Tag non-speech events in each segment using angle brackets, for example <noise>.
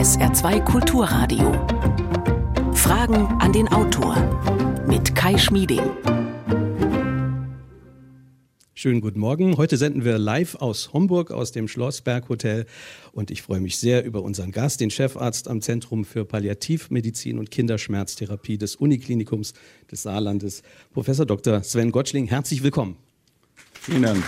SR2 Kulturradio. Fragen an den Autor mit Kai Schmieding. Schönen guten Morgen. Heute senden wir live aus Homburg, aus dem Schlossberg Hotel. Und ich freue mich sehr über unseren Gast, den Chefarzt am Zentrum für Palliativmedizin und Kinderschmerztherapie des Uniklinikums des Saarlandes, Professor Dr. Sven Gottschling. Herzlich willkommen. Vielen Dank.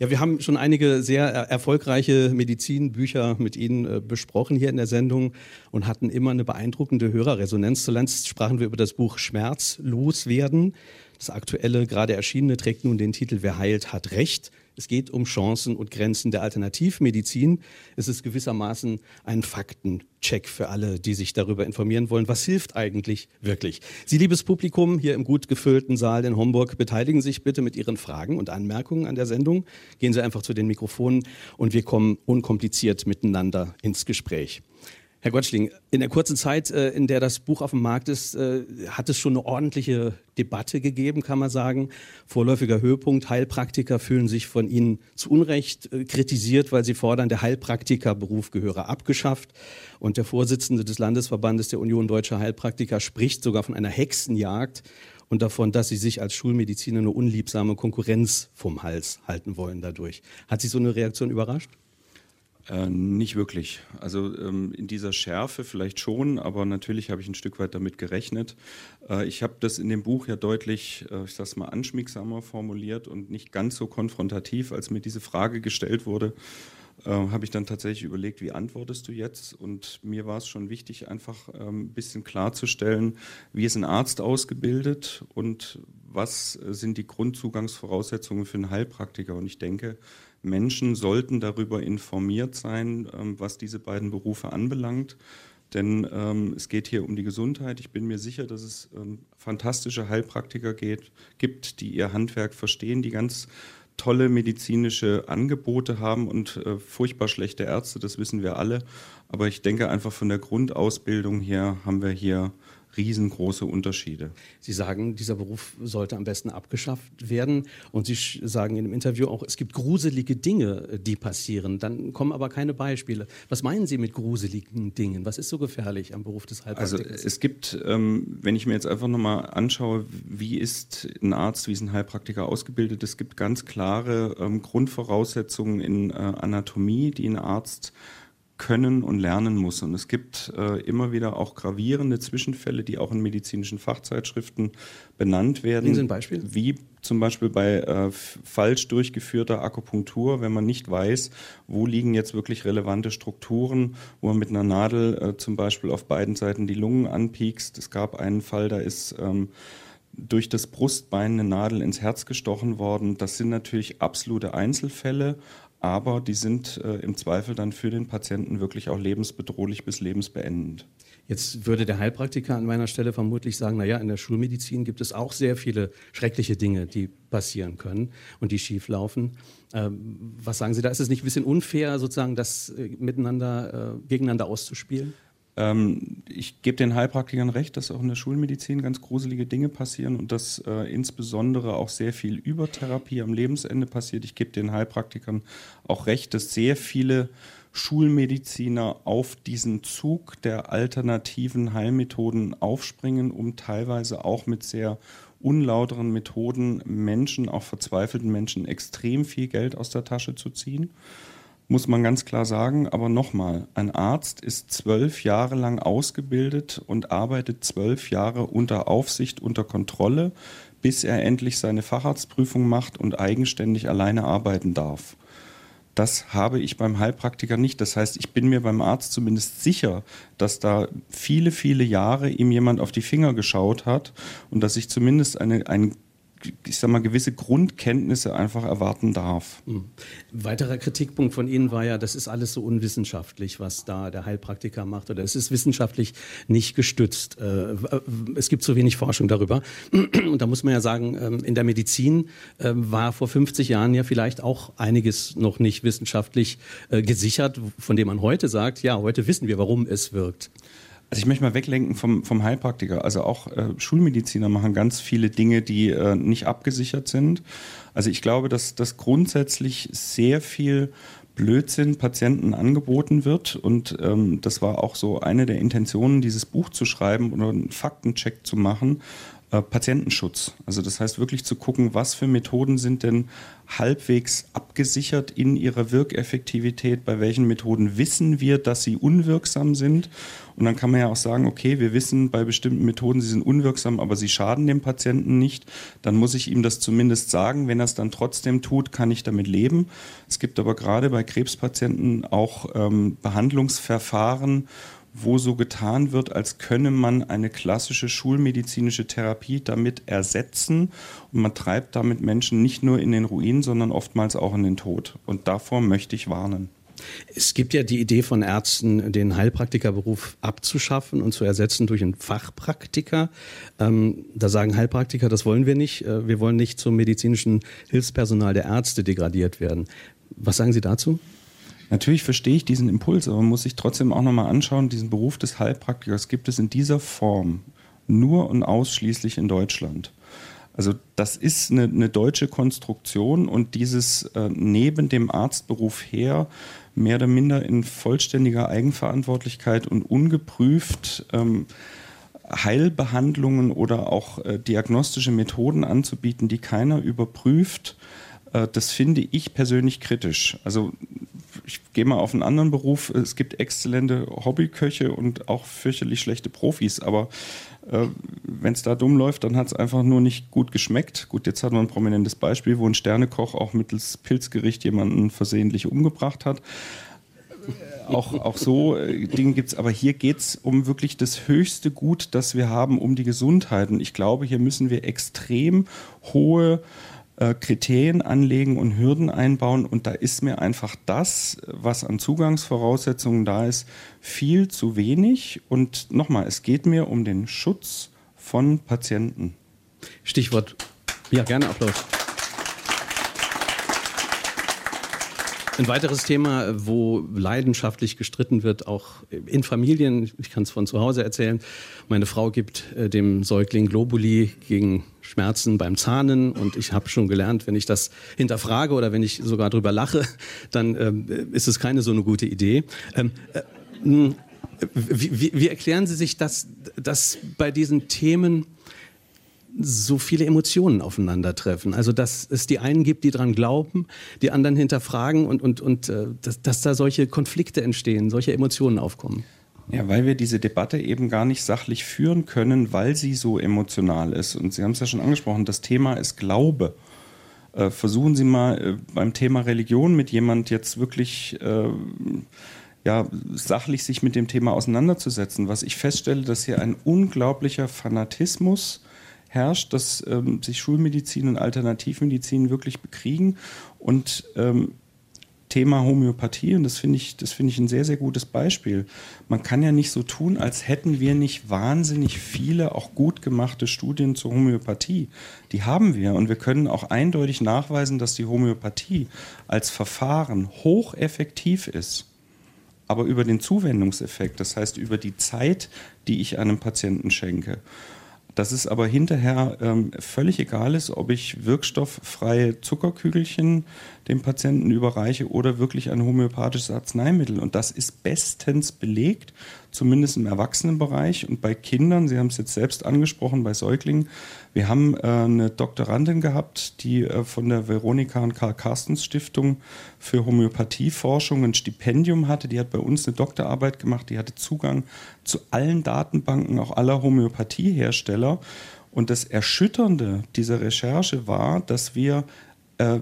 Ja, wir haben schon einige sehr erfolgreiche Medizinbücher mit Ihnen äh, besprochen hier in der Sendung und hatten immer eine beeindruckende Hörerresonanz. Zuletzt sprachen wir über das Buch Schmerz loswerden. Das aktuelle, gerade erschienene, trägt nun den Titel Wer heilt, hat Recht. Es geht um Chancen und Grenzen der Alternativmedizin. Es ist gewissermaßen ein Faktencheck für alle, die sich darüber informieren wollen. Was hilft eigentlich wirklich? Sie, liebes Publikum, hier im gut gefüllten Saal in Homburg, beteiligen sich bitte mit Ihren Fragen und Anmerkungen an der Sendung. Gehen Sie einfach zu den Mikrofonen und wir kommen unkompliziert miteinander ins Gespräch. Herr Gottschling, in der kurzen Zeit, äh, in der das Buch auf dem Markt ist, äh, hat es schon eine ordentliche Debatte gegeben, kann man sagen. Vorläufiger Höhepunkt, Heilpraktiker fühlen sich von Ihnen zu Unrecht äh, kritisiert, weil sie fordern, der Heilpraktikerberuf gehöre abgeschafft. Und der Vorsitzende des Landesverbandes der Union Deutscher Heilpraktiker spricht sogar von einer Hexenjagd und davon, dass sie sich als Schulmediziner eine unliebsame Konkurrenz vom Hals halten wollen dadurch. Hat Sie so eine Reaktion überrascht? Äh, nicht wirklich. Also ähm, in dieser Schärfe vielleicht schon, aber natürlich habe ich ein Stück weit damit gerechnet. Äh, ich habe das in dem Buch ja deutlich, äh, ich sage mal, anschmiegsamer formuliert und nicht ganz so konfrontativ, als mir diese Frage gestellt wurde. Äh, habe ich dann tatsächlich überlegt, wie antwortest du jetzt? Und mir war es schon wichtig, einfach ähm, ein bisschen klarzustellen, wie ist ein Arzt ausgebildet und was sind die Grundzugangsvoraussetzungen für einen Heilpraktiker. Und ich denke, Menschen sollten darüber informiert sein, ähm, was diese beiden Berufe anbelangt. Denn ähm, es geht hier um die Gesundheit. Ich bin mir sicher, dass es ähm, fantastische Heilpraktiker geht, gibt, die ihr Handwerk verstehen, die ganz tolle medizinische Angebote haben und äh, furchtbar schlechte Ärzte, das wissen wir alle. Aber ich denke einfach von der Grundausbildung her haben wir hier riesengroße Unterschiede. Sie sagen, dieser Beruf sollte am besten abgeschafft werden. Und Sie sagen in dem Interview auch, es gibt gruselige Dinge, die passieren. Dann kommen aber keine Beispiele. Was meinen Sie mit gruseligen Dingen? Was ist so gefährlich am Beruf des Heilpraktikers? Also es gibt, ähm, wenn ich mir jetzt einfach nochmal anschaue, wie ist ein Arzt, wie ist ein Heilpraktiker ausgebildet, es gibt ganz klare ähm, Grundvoraussetzungen in äh, Anatomie, die ein Arzt können und lernen muss. Und es gibt äh, immer wieder auch gravierende Zwischenfälle, die auch in medizinischen Fachzeitschriften benannt werden. Sie ein Beispiel? Wie zum Beispiel bei äh, falsch durchgeführter Akupunktur, wenn man nicht weiß, wo liegen jetzt wirklich relevante Strukturen, wo man mit einer Nadel äh, zum Beispiel auf beiden Seiten die Lungen anpiekst. Es gab einen Fall, da ist ähm, durch das Brustbein eine Nadel ins Herz gestochen worden. Das sind natürlich absolute Einzelfälle, aber die sind äh, im Zweifel dann für den Patienten wirklich auch lebensbedrohlich bis lebensbeendend. Jetzt würde der Heilpraktiker an meiner Stelle vermutlich sagen, naja, in der Schulmedizin gibt es auch sehr viele schreckliche Dinge, die passieren können und die schieflaufen. Ähm, was sagen Sie da? Ist es nicht ein bisschen unfair, sozusagen das äh, miteinander, äh, gegeneinander auszuspielen? Ähm, ich gebe den Heilpraktikern recht, dass auch in der Schulmedizin ganz gruselige Dinge passieren und dass äh, insbesondere auch sehr viel Übertherapie am Lebensende passiert. Ich gebe den Heilpraktikern auch recht, dass sehr viele Schulmediziner auf diesen Zug der alternativen Heilmethoden aufspringen, um teilweise auch mit sehr unlauteren Methoden Menschen, auch verzweifelten Menschen, extrem viel Geld aus der Tasche zu ziehen muss man ganz klar sagen. Aber nochmal, ein Arzt ist zwölf Jahre lang ausgebildet und arbeitet zwölf Jahre unter Aufsicht, unter Kontrolle, bis er endlich seine Facharztprüfung macht und eigenständig alleine arbeiten darf. Das habe ich beim Heilpraktiker nicht. Das heißt, ich bin mir beim Arzt zumindest sicher, dass da viele, viele Jahre ihm jemand auf die Finger geschaut hat und dass ich zumindest eine, ein ich sag mal, gewisse Grundkenntnisse einfach erwarten darf. Mhm. Weiterer Kritikpunkt von Ihnen war ja, das ist alles so unwissenschaftlich, was da der Heilpraktiker macht, oder es ist wissenschaftlich nicht gestützt. Äh, es gibt zu wenig Forschung darüber. <clears throat> Und da muss man ja sagen, ähm, in der Medizin ähm, war vor 50 Jahren ja vielleicht auch einiges noch nicht wissenschaftlich äh, gesichert, von dem man heute sagt, ja, heute wissen wir, warum es wirkt. Also ich möchte mal weglenken vom, vom Heilpraktiker. Also auch äh, Schulmediziner machen ganz viele Dinge, die äh, nicht abgesichert sind. Also ich glaube, dass das grundsätzlich sehr viel Blödsinn Patienten angeboten wird. Und ähm, das war auch so eine der Intentionen, dieses Buch zu schreiben oder einen Faktencheck zu machen. Äh, Patientenschutz. Also das heißt wirklich zu gucken, was für Methoden sind denn halbwegs abgesichert in ihrer Wirkeffektivität, bei welchen Methoden wissen wir, dass sie unwirksam sind. Und dann kann man ja auch sagen, okay, wir wissen bei bestimmten Methoden, sie sind unwirksam, aber sie schaden dem Patienten nicht. Dann muss ich ihm das zumindest sagen. Wenn er es dann trotzdem tut, kann ich damit leben. Es gibt aber gerade bei Krebspatienten auch ähm, Behandlungsverfahren, wo so getan wird, als könne man eine klassische schulmedizinische Therapie damit ersetzen. Und man treibt damit Menschen nicht nur in den Ruin, sondern oftmals auch in den Tod. Und davor möchte ich warnen. Es gibt ja die Idee von Ärzten, den Heilpraktikerberuf abzuschaffen und zu ersetzen durch einen Fachpraktiker. Ähm, da sagen Heilpraktiker, das wollen wir nicht. Äh, wir wollen nicht zum medizinischen Hilfspersonal der Ärzte degradiert werden. Was sagen Sie dazu? Natürlich verstehe ich diesen Impuls, aber man muss sich trotzdem auch nochmal anschauen, diesen Beruf des Heilpraktikers gibt es in dieser Form nur und ausschließlich in Deutschland. Also das ist eine, eine deutsche Konstruktion und dieses äh, neben dem Arztberuf her mehr oder minder in vollständiger Eigenverantwortlichkeit und ungeprüft ähm, Heilbehandlungen oder auch äh, diagnostische Methoden anzubieten, die keiner überprüft, äh, das finde ich persönlich kritisch. Also ich gehe mal auf einen anderen Beruf. Es gibt exzellente Hobbyköche und auch fürchterlich schlechte Profis, aber äh, wenn es da dumm läuft, dann hat es einfach nur nicht gut geschmeckt. Gut, jetzt hat man ein prominentes Beispiel, wo ein Sternekoch auch mittels Pilzgericht jemanden versehentlich umgebracht hat. Auch, auch so äh, Dinge gibt es, aber hier geht es um wirklich das höchste Gut, das wir haben, um die Gesundheit. Und ich glaube, hier müssen wir extrem hohe äh, Kriterien anlegen und Hürden einbauen. Und da ist mir einfach das, was an Zugangsvoraussetzungen da ist, viel zu wenig. Und nochmal, es geht mir um den Schutz von Patienten. Stichwort. Ja, gerne Applaus. Ein weiteres Thema, wo leidenschaftlich gestritten wird, auch in Familien, ich kann es von zu Hause erzählen, meine Frau gibt äh, dem Säugling Globuli gegen Schmerzen beim Zahnen und ich habe schon gelernt, wenn ich das hinterfrage oder wenn ich sogar drüber lache, dann ähm, ist es keine so eine gute Idee. Ähm, äh, wie, wie, wie erklären Sie sich das, dass bei diesen Themen so viele Emotionen aufeinandertreffen. Also dass es die einen gibt, die dran glauben, die anderen hinterfragen und, und, und äh, dass, dass da solche Konflikte entstehen, solche Emotionen aufkommen. Ja, weil wir diese Debatte eben gar nicht sachlich führen können, weil sie so emotional ist. Und Sie haben es ja schon angesprochen, das Thema ist Glaube. Äh, versuchen Sie mal äh, beim Thema Religion mit jemand jetzt wirklich äh, ja, sachlich sich mit dem Thema auseinanderzusetzen. Was ich feststelle, dass hier ein unglaublicher Fanatismus herrscht, dass ähm, sich Schulmedizin und Alternativmedizin wirklich bekriegen und ähm, Thema Homöopathie, und das finde ich, das finde ich ein sehr, sehr gutes Beispiel. Man kann ja nicht so tun, als hätten wir nicht wahnsinnig viele auch gut gemachte Studien zur Homöopathie. Die haben wir und wir können auch eindeutig nachweisen, dass die Homöopathie als Verfahren hocheffektiv ist. Aber über den Zuwendungseffekt, das heißt über die Zeit, die ich einem Patienten schenke dass es aber hinterher ähm, völlig egal ist, ob ich wirkstofffreie Zuckerkügelchen dem Patienten überreiche oder wirklich ein homöopathisches Arzneimittel. Und das ist bestens belegt, zumindest im Erwachsenenbereich. Und bei Kindern, Sie haben es jetzt selbst angesprochen, bei Säuglingen, wir haben äh, eine Doktorandin gehabt, die äh, von der Veronika und Karl Carstens Stiftung für Homöopathieforschung ein Stipendium hatte. Die hat bei uns eine Doktorarbeit gemacht, die hatte Zugang zu allen Datenbanken, auch aller Homöopathiehersteller. Und das Erschütternde dieser Recherche war, dass wir äh,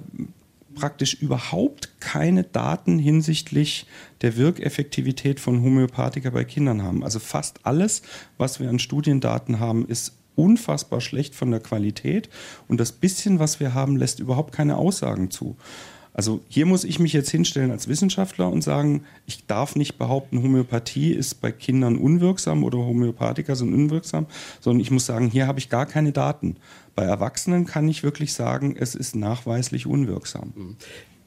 praktisch überhaupt keine Daten hinsichtlich der Wirkeffektivität von Homöopathika bei Kindern haben. Also fast alles, was wir an Studiendaten haben, ist unfassbar schlecht von der Qualität und das bisschen, was wir haben, lässt überhaupt keine Aussagen zu. Also hier muss ich mich jetzt hinstellen als Wissenschaftler und sagen, ich darf nicht behaupten, Homöopathie ist bei Kindern unwirksam oder Homöopathika sind unwirksam, sondern ich muss sagen, hier habe ich gar keine Daten. Bei Erwachsenen kann ich wirklich sagen, es ist nachweislich unwirksam. Mhm.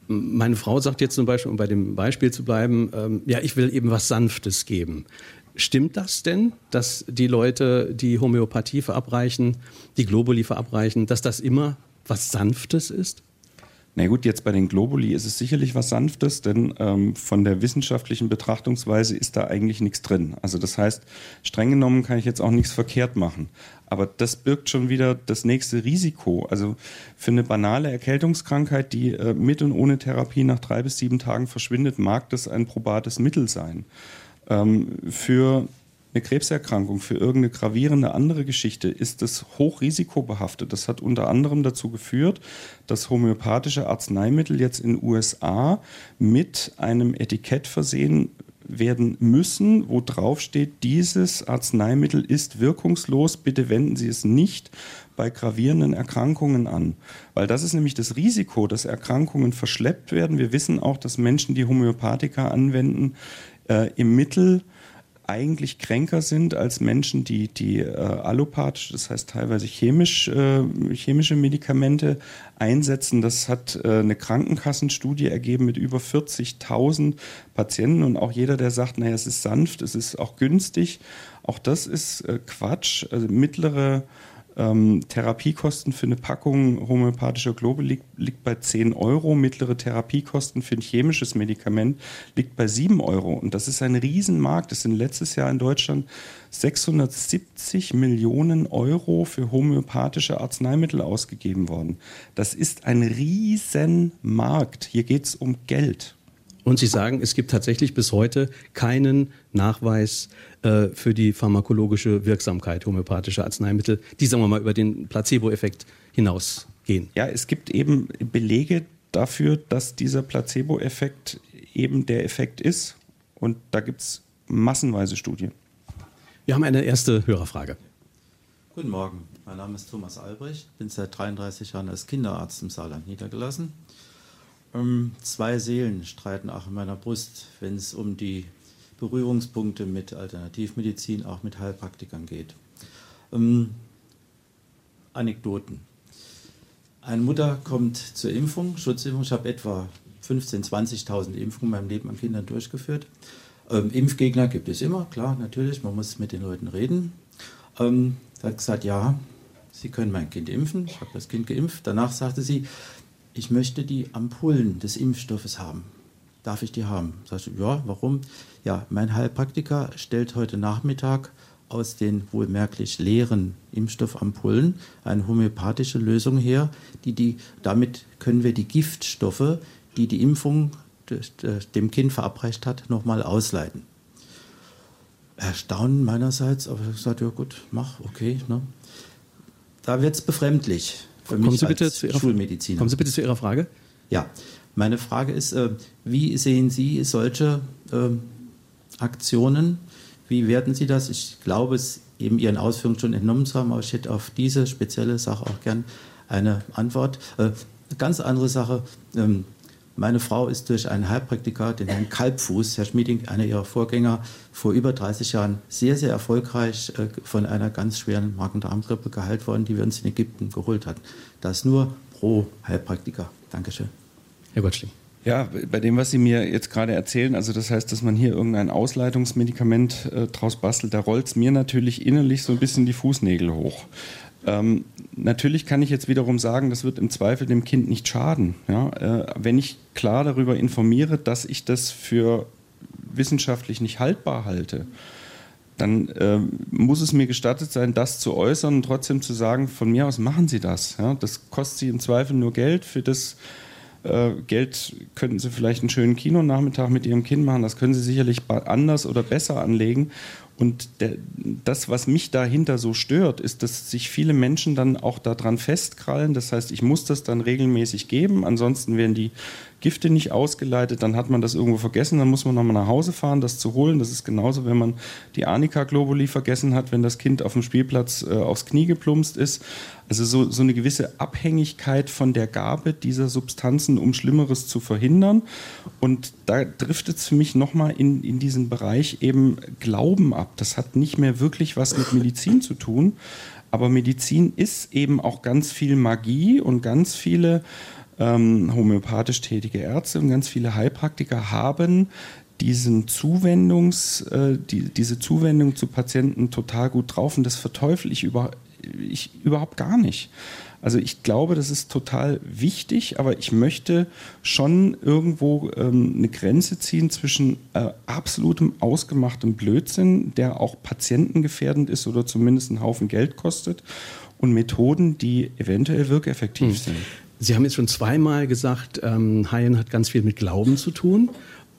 Meine Frau sagt jetzt zum Beispiel, um bei dem Beispiel zu bleiben, ähm, ja, ich will eben was Sanftes geben. Stimmt das denn, dass die Leute, die Homöopathie verabreichen, die Globuli verabreichen, dass das immer was Sanftes ist? Na gut, jetzt bei den Globuli ist es sicherlich was Sanftes, denn ähm, von der wissenschaftlichen Betrachtungsweise ist da eigentlich nichts drin. Also das heißt, streng genommen kann ich jetzt auch nichts verkehrt machen. Aber das birgt schon wieder das nächste Risiko. Also für eine banale Erkältungskrankheit, die äh, mit und ohne Therapie nach drei bis sieben Tagen verschwindet, mag das ein probates Mittel sein. Ähm, für eine Krebserkrankung, für irgendeine gravierende andere Geschichte ist das hochrisikobehaftet. Das hat unter anderem dazu geführt, dass homöopathische Arzneimittel jetzt in USA mit einem Etikett versehen werden müssen, wo drauf steht, dieses Arzneimittel ist wirkungslos, bitte wenden Sie es nicht bei gravierenden Erkrankungen an. Weil das ist nämlich das Risiko, dass Erkrankungen verschleppt werden. Wir wissen auch, dass Menschen, die Homöopathika anwenden, äh, im Mittel eigentlich kränker sind als Menschen, die, die äh, allopathisch, das heißt teilweise chemisch, äh, chemische Medikamente einsetzen. Das hat äh, eine Krankenkassenstudie ergeben mit über 40.000 Patienten und auch jeder, der sagt, naja, es ist sanft, es ist auch günstig, auch das ist äh, Quatsch. Also mittlere ähm, Therapiekosten für eine Packung homöopathischer Globe liegt, liegt, bei 10 Euro. Mittlere Therapiekosten für ein chemisches Medikament liegt bei 7 Euro. Und das ist ein Riesenmarkt. Es sind letztes Jahr in Deutschland 670 Millionen Euro für homöopathische Arzneimittel ausgegeben worden. Das ist ein Riesenmarkt. Hier geht es um Geld. Und Sie sagen, es gibt tatsächlich bis heute keinen Nachweis äh, für die pharmakologische Wirksamkeit homöopathischer Arzneimittel, die, sagen wir mal, über den Placebo-Effekt hinausgehen. Ja, es gibt eben Belege dafür, dass dieser Placebo-Effekt eben der Effekt ist. Und da gibt es massenweise Studien. Wir haben eine erste Hörerfrage. Guten Morgen, mein Name ist Thomas Albrecht, bin seit 33 Jahren als Kinderarzt im Saarland niedergelassen. Ähm, zwei Seelen streiten auch in meiner Brust, wenn es um die Berührungspunkte mit Alternativmedizin, auch mit Heilpraktikern geht. Ähm, Anekdoten. Eine Mutter kommt zur Impfung, Schutzimpfung. Ich habe etwa 15.000, 20.000 Impfungen in meinem Leben an Kindern durchgeführt. Ähm, Impfgegner gibt es immer, klar, natürlich. Man muss mit den Leuten reden. Ähm, sie hat gesagt, ja, Sie können mein Kind impfen. Ich habe das Kind geimpft. Danach sagte sie, ich möchte die Ampullen des Impfstoffes haben. Darf ich die haben? Sag ich, ja, warum? Ja, mein Heilpraktiker stellt heute Nachmittag aus den wohlmerklich leeren Impfstoffampullen eine homöopathische Lösung her, die die, damit können wir die Giftstoffe, die die Impfung dem Kind verabreicht hat, nochmal ausleiten. Erstaunen meinerseits, aber ich habe gesagt, ja gut, mach, okay. Ne? Da wird es befremdlich für kommen mich Sie bitte zu Ihrer, Schulmediziner. Kommen Sie bitte zu Ihrer Frage. Ja, meine Frage ist, äh, wie sehen Sie solche äh, Aktionen? Wie werten Sie das? Ich glaube, es eben Ihren Ausführungen schon entnommen zu haben, aber ich hätte auf diese spezielle Sache auch gern eine Antwort. Äh, ganz andere Sache. Ähm, meine Frau ist durch einen Heilpraktiker, den Herrn Kalbfuß, Herr Schmieding, einer ihrer Vorgänger, vor über 30 Jahren sehr, sehr erfolgreich äh, von einer ganz schweren Magen-Darm-Grippe geheilt worden, die wir uns in Ägypten geholt hatten. Das nur pro Heilpraktiker. Dankeschön. Herr Gottschling. Ja, bei dem, was Sie mir jetzt gerade erzählen, also das heißt, dass man hier irgendein Ausleitungsmedikament äh, draus bastelt, da rollt es mir natürlich innerlich so ein bisschen die Fußnägel hoch. Ähm, natürlich kann ich jetzt wiederum sagen, das wird im Zweifel dem Kind nicht schaden. Ja? Äh, wenn ich klar darüber informiere, dass ich das für wissenschaftlich nicht haltbar halte, dann äh, muss es mir gestattet sein, das zu äußern und trotzdem zu sagen, von mir aus machen Sie das. Ja? Das kostet Sie im Zweifel nur Geld. Für das äh, Geld könnten Sie vielleicht einen schönen Kinonachmittag mit Ihrem Kind machen. Das können Sie sicherlich anders oder besser anlegen. Und der, das, was mich dahinter so stört, ist, dass sich viele Menschen dann auch daran festkrallen. Das heißt, ich muss das dann regelmäßig geben, ansonsten werden die Gifte nicht ausgeleitet, dann hat man das irgendwo vergessen, dann muss man nochmal nach Hause fahren, das zu holen. Das ist genauso, wenn man die Arnika-Globuli vergessen hat, wenn das Kind auf dem Spielplatz äh, aufs Knie geplumpst ist. Also so, so eine gewisse Abhängigkeit von der Gabe dieser Substanzen, um Schlimmeres zu verhindern. Und da driftet es für mich nochmal in, in diesen Bereich eben Glauben ab. Das hat nicht mehr wirklich was mit Medizin zu tun. Aber Medizin ist eben auch ganz viel Magie und ganz viele ähm, homöopathisch tätige Ärzte und ganz viele Heilpraktiker haben diesen Zuwendungs, äh, die, diese Zuwendung zu Patienten total gut drauf und das verteufel ich, über, ich überhaupt gar nicht. Also ich glaube, das ist total wichtig, aber ich möchte schon irgendwo ähm, eine Grenze ziehen zwischen äh, absolutem ausgemachtem Blödsinn, der auch patientengefährdend ist oder zumindest einen Haufen Geld kostet, und Methoden, die eventuell wirkeffektiv hm. sind. Sie haben jetzt schon zweimal gesagt, ähm, Haien hat ganz viel mit Glauben zu tun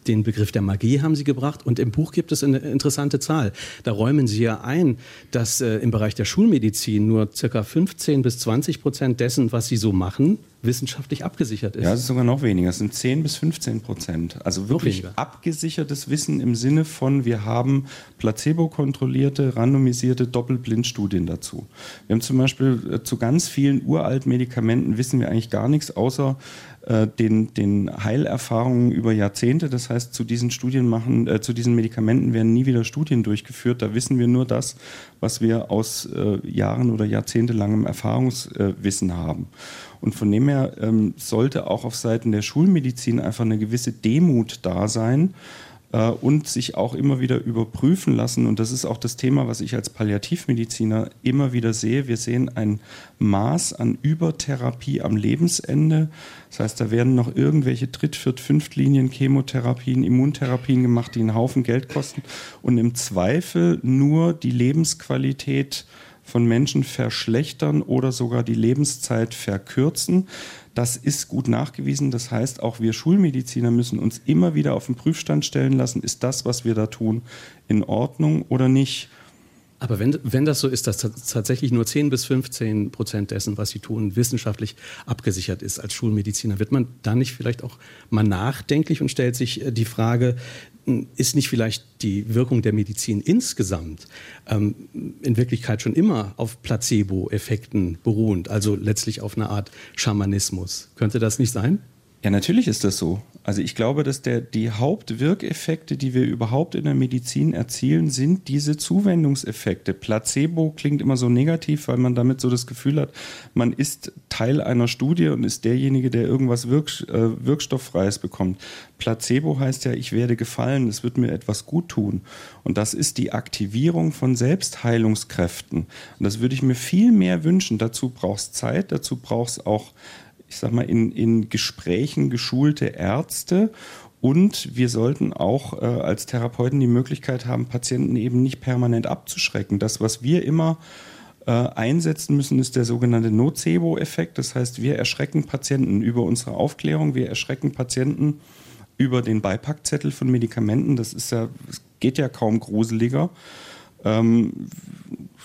den Begriff der Magie haben Sie gebracht und im Buch gibt es eine interessante Zahl. Da räumen Sie ja ein, dass äh, im Bereich der Schulmedizin nur ca. 15 bis 20 Prozent dessen, was Sie so machen, wissenschaftlich abgesichert ist. Ja, es ist sogar noch weniger. Es sind 10 bis 15 Prozent. Also wirklich abgesichertes Wissen im Sinne von, wir haben placebo-kontrollierte, randomisierte Doppelblindstudien dazu. Wir haben zum Beispiel äh, zu ganz vielen uralten Medikamenten wissen wir eigentlich gar nichts, außer äh, den, den Heilerfahrungen über Jahrzehnte. Das heißt, zu diesen Studien machen, äh, zu diesen Medikamenten werden nie wieder Studien durchgeführt. Da wissen wir nur das, was wir aus äh, Jahren oder jahrzehntelangem Erfahrungswissen haben. Und von dem her ähm, sollte auch auf Seiten der Schulmedizin einfach eine gewisse Demut da sein äh, und sich auch immer wieder überprüfen lassen. Und das ist auch das Thema, was ich als Palliativmediziner immer wieder sehe. Wir sehen ein Maß an Übertherapie am Lebensende. Das heißt, da werden noch irgendwelche Dritt-, Viert-, Fünftlinien, Chemotherapien, Immuntherapien gemacht, die einen Haufen Geld kosten und im Zweifel nur die Lebensqualität von Menschen verschlechtern oder sogar die Lebenszeit verkürzen. Das ist gut nachgewiesen. Das heißt, auch wir Schulmediziner müssen uns immer wieder auf den Prüfstand stellen lassen, ist das, was wir da tun, in Ordnung oder nicht. Aber wenn, wenn das so ist, dass tatsächlich nur 10 bis 15 Prozent dessen, was Sie tun, wissenschaftlich abgesichert ist als Schulmediziner, wird man da nicht vielleicht auch mal nachdenklich und stellt sich äh, die Frage, ist nicht vielleicht die Wirkung der Medizin insgesamt ähm, in Wirklichkeit schon immer auf Placebo-Effekten beruhend, also letztlich auf eine Art Schamanismus? Könnte das nicht sein? Ja, natürlich ist das so. Also ich glaube, dass der, die Hauptwirkeffekte, die wir überhaupt in der Medizin erzielen, sind diese Zuwendungseffekte. Placebo klingt immer so negativ, weil man damit so das Gefühl hat, man ist Teil einer Studie und ist derjenige, der irgendwas Wirk, äh, Wirkstofffreies bekommt. Placebo heißt ja, ich werde gefallen, es wird mir etwas gut tun. Und das ist die Aktivierung von Selbstheilungskräften. Und das würde ich mir viel mehr wünschen. Dazu braucht es Zeit, dazu braucht es auch ich sag mal, in, in Gesprächen geschulte Ärzte und wir sollten auch äh, als Therapeuten die Möglichkeit haben, Patienten eben nicht permanent abzuschrecken. Das, was wir immer äh, einsetzen müssen, ist der sogenannte Nocebo-Effekt. Das heißt, wir erschrecken Patienten über unsere Aufklärung, wir erschrecken Patienten über den Beipackzettel von Medikamenten. Das ist ja, es geht ja kaum gruseliger. Ähm,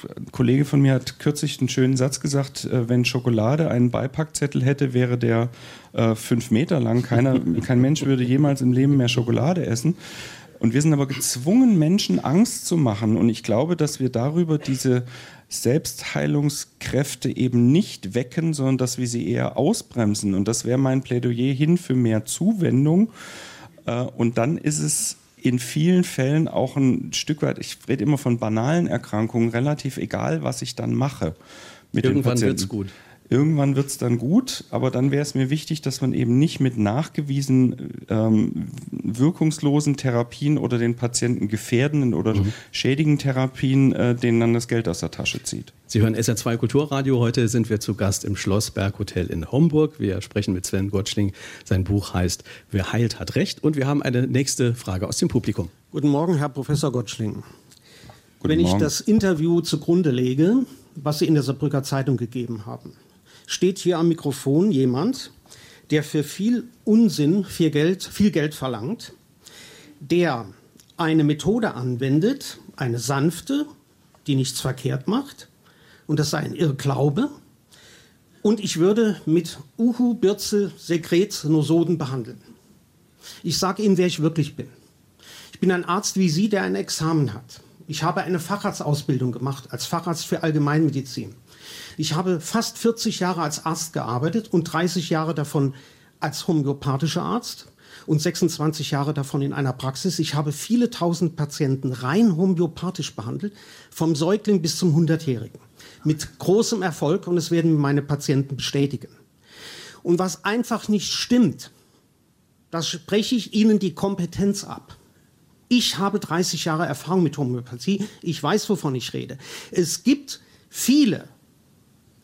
ein Kollege von mir hat kürzlich einen schönen Satz gesagt, äh, wenn Schokolade einen Beipackzettel hätte, wäre der äh, fünf Meter lang. Keiner, <laughs> kein Mensch würde jemals im Leben mehr Schokolade essen. Und wir sind aber gezwungen, Menschen Angst zu machen. Und ich glaube, dass wir darüber diese Selbstheilungskräfte eben nicht wecken, sondern dass wir sie eher ausbremsen. Und das wäre mein Plädoyer hin für mehr Zuwendung. Äh, und dann ist es in vielen Fällen auch ein Stück weit, ich rede immer von banalen Erkrankungen, relativ egal, was ich dann mache. Mit Irgendwann wird es gut. Irgendwann wird es dann gut, aber dann wäre es mir wichtig, dass man eben nicht mit nachgewiesen ähm, wirkungslosen Therapien oder den Patienten gefährdenden oder mhm. schädigenden Therapien äh, denen dann das Geld aus der Tasche zieht. Sie hören SR2 Kulturradio. Heute sind wir zu Gast im Schlossberg Hotel in Homburg. Wir sprechen mit Sven Gottschling. Sein Buch heißt Wer heilt, hat Recht. Und wir haben eine nächste Frage aus dem Publikum. Guten Morgen, Herr Professor Gottschling. Guten Wenn Morgen. ich das Interview zugrunde lege, was Sie in der Saarbrücker Zeitung gegeben haben, steht hier am Mikrofon jemand, der für viel Unsinn viel Geld, viel Geld verlangt, der eine Methode anwendet, eine sanfte, die nichts verkehrt macht, und das sei ein Irrglaube. Und ich würde mit Uhu, Birze, Sekret, Nosoden behandeln. Ich sage Ihnen, wer ich wirklich bin. Ich bin ein Arzt wie Sie, der ein Examen hat. Ich habe eine Facharztausbildung gemacht als Facharzt für Allgemeinmedizin. Ich habe fast 40 Jahre als Arzt gearbeitet und 30 Jahre davon als homöopathischer Arzt und 26 Jahre davon in einer Praxis. Ich habe viele tausend Patienten rein homöopathisch behandelt, vom Säugling bis zum Hundertjährigen. Mit großem Erfolg und es werden meine Patienten bestätigen. Und was einfach nicht stimmt, das spreche ich Ihnen die Kompetenz ab. Ich habe 30 Jahre Erfahrung mit Homöopathie. Ich weiß, wovon ich rede. Es gibt viele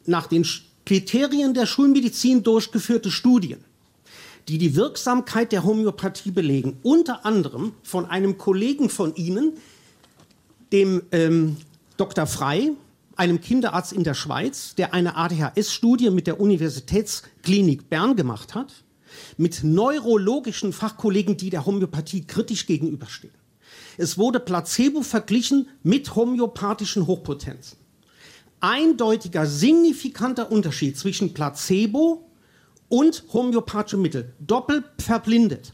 nach den Kriterien der Schulmedizin durchgeführte Studien, die die Wirksamkeit der Homöopathie belegen. Unter anderem von einem Kollegen von Ihnen, dem ähm, Dr. Frei, einem Kinderarzt in der Schweiz, der eine ADHS-Studie mit der Universitätsklinik Bern gemacht hat, mit neurologischen Fachkollegen, die der Homöopathie kritisch gegenüberstehen. Es wurde Placebo verglichen mit homöopathischen Hochpotenzen. Eindeutiger, signifikanter Unterschied zwischen Placebo und homöopathischem Mittel, doppelt verblindet.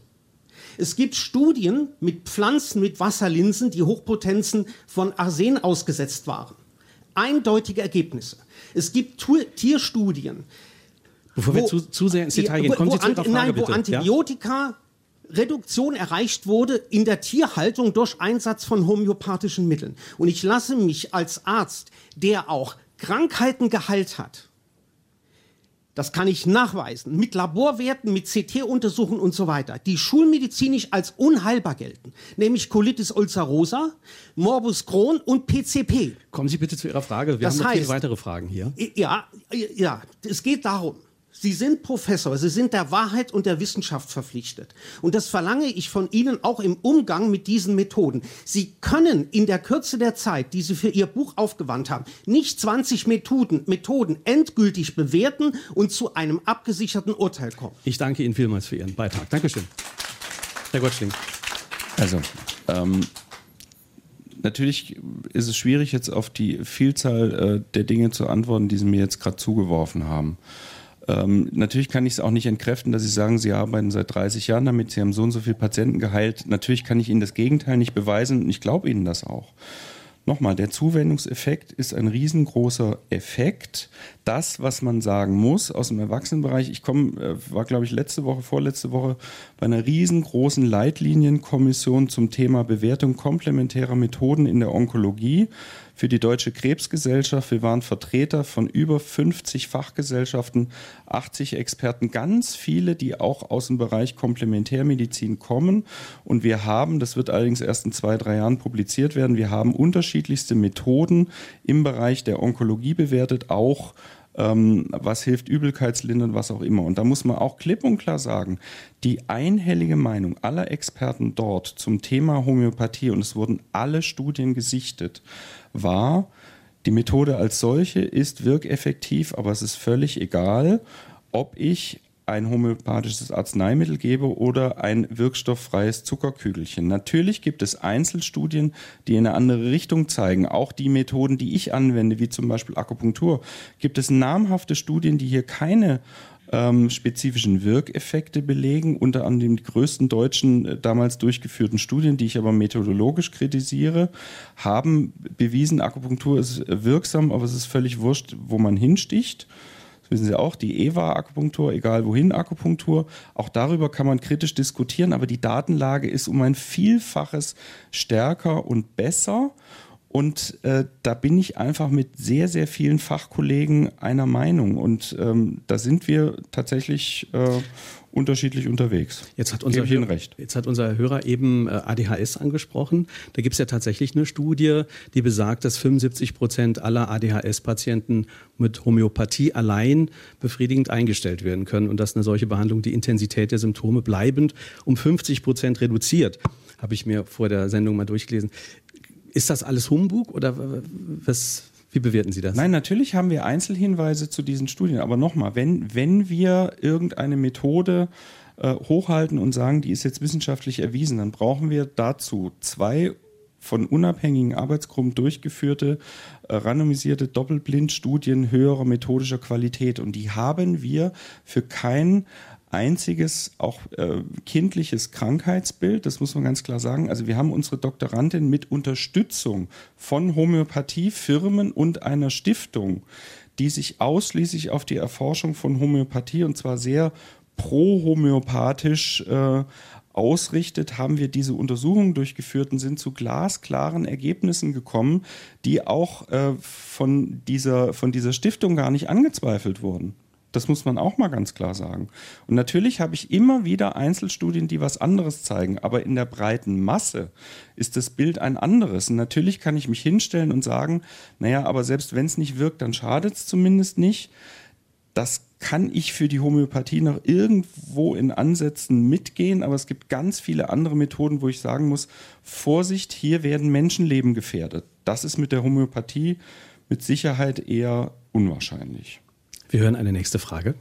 Es gibt Studien mit Pflanzen mit Wasserlinsen, die Hochpotenzen von Arsen ausgesetzt waren. Eindeutige Ergebnisse. Es gibt Tierstudien. Bevor wo, wir zu, zu, sehr ins Detail gehen, kommen Sie zu Ihrer Frage, Nein, wo bitte. Antibiotika Reduktion erreicht wurde in der Tierhaltung durch Einsatz von homöopathischen Mitteln. Und ich lasse mich als Arzt, der auch Krankheiten geheilt hat, das kann ich nachweisen, mit Laborwerten, mit CT-Untersuchungen und so weiter, die schulmedizinisch als unheilbar gelten, nämlich Colitis ulcerosa, Morbus Crohn und PCP. Kommen Sie bitte zu Ihrer Frage. Wir das haben noch heißt, viele weitere Fragen hier. Ja, ja, es geht darum, Sie sind Professor, Sie sind der Wahrheit und der Wissenschaft verpflichtet. Und das verlange ich von Ihnen auch im Umgang mit diesen Methoden. Sie können in der Kürze der Zeit, die Sie für Ihr Buch aufgewandt haben, nicht 20 Methoden, Methoden endgültig bewerten und zu einem abgesicherten Urteil kommen. Ich danke Ihnen vielmals für Ihren Beitrag. Dankeschön. Herr Gottschling. Also, ähm, natürlich ist es schwierig, jetzt auf die Vielzahl äh, der Dinge zu antworten, die Sie mir jetzt gerade zugeworfen haben. Ähm, natürlich kann ich es auch nicht entkräften, dass Sie sagen, Sie arbeiten seit 30 Jahren damit, Sie haben so und so viele Patienten geheilt. Natürlich kann ich Ihnen das Gegenteil nicht beweisen und ich glaube Ihnen das auch. Nochmal, der Zuwendungseffekt ist ein riesengroßer Effekt. Das, was man sagen muss aus dem Erwachsenenbereich, ich komme, äh, war glaube ich letzte Woche, vorletzte Woche bei einer riesengroßen Leitlinienkommission zum Thema Bewertung komplementärer Methoden in der Onkologie für die Deutsche Krebsgesellschaft. Wir waren Vertreter von über 50 Fachgesellschaften, 80 Experten, ganz viele, die auch aus dem Bereich Komplementärmedizin kommen. Und wir haben, das wird allerdings erst in zwei, drei Jahren publiziert werden, wir haben unterschiedlichste Methoden im Bereich der Onkologie bewertet, auch ähm, was hilft Übelkeitslindern, was auch immer. Und da muss man auch klipp und klar sagen, die einhellige Meinung aller Experten dort zum Thema Homöopathie, und es wurden alle Studien gesichtet, war, die Methode als solche ist wirkeffektiv, aber es ist völlig egal, ob ich ein homöopathisches Arzneimittel gebe oder ein wirkstofffreies Zuckerkügelchen. Natürlich gibt es Einzelstudien, die in eine andere Richtung zeigen. Auch die Methoden, die ich anwende, wie zum Beispiel Akupunktur, gibt es namhafte Studien, die hier keine ähm, spezifischen Wirkeffekte belegen, unter anderem die größten deutschen äh, damals durchgeführten Studien, die ich aber methodologisch kritisiere, haben bewiesen, Akupunktur ist wirksam, aber es ist völlig wurscht, wo man hinsticht. Das wissen Sie auch, die EVA-Akupunktur, egal wohin Akupunktur, auch darüber kann man kritisch diskutieren, aber die Datenlage ist um ein Vielfaches stärker und besser. Und äh, da bin ich einfach mit sehr, sehr vielen Fachkollegen einer Meinung. Und ähm, da sind wir tatsächlich äh, unterschiedlich unterwegs. Jetzt hat, unser Hör recht. jetzt hat unser Hörer eben äh, ADHS angesprochen. Da gibt es ja tatsächlich eine Studie, die besagt, dass 75 Prozent aller ADHS-Patienten mit Homöopathie allein befriedigend eingestellt werden können und dass eine solche Behandlung die Intensität der Symptome bleibend um 50 Prozent reduziert. Habe ich mir vor der Sendung mal durchgelesen. Ist das alles Humbug oder was, wie bewerten Sie das? Nein, natürlich haben wir Einzelhinweise zu diesen Studien. Aber nochmal, wenn, wenn wir irgendeine Methode äh, hochhalten und sagen, die ist jetzt wissenschaftlich erwiesen, dann brauchen wir dazu zwei von unabhängigen Arbeitsgruppen durchgeführte, äh, randomisierte Doppelblindstudien höherer methodischer Qualität. Und die haben wir für kein einziges auch äh, kindliches Krankheitsbild, das muss man ganz klar sagen. Also wir haben unsere Doktorandin mit Unterstützung von Homöopathiefirmen und einer Stiftung, die sich ausschließlich auf die Erforschung von Homöopathie und zwar sehr pro-homöopathisch äh, ausrichtet, haben wir diese Untersuchungen durchgeführt und sind zu glasklaren Ergebnissen gekommen, die auch äh, von, dieser, von dieser Stiftung gar nicht angezweifelt wurden. Das muss man auch mal ganz klar sagen. Und natürlich habe ich immer wieder Einzelstudien, die was anderes zeigen, aber in der breiten Masse ist das Bild ein anderes. Und natürlich kann ich mich hinstellen und sagen, naja, aber selbst wenn es nicht wirkt, dann schadet es zumindest nicht. Das kann ich für die Homöopathie noch irgendwo in Ansätzen mitgehen, aber es gibt ganz viele andere Methoden, wo ich sagen muss, Vorsicht, hier werden Menschenleben gefährdet. Das ist mit der Homöopathie mit Sicherheit eher unwahrscheinlich. Wir hören eine nächste Frage.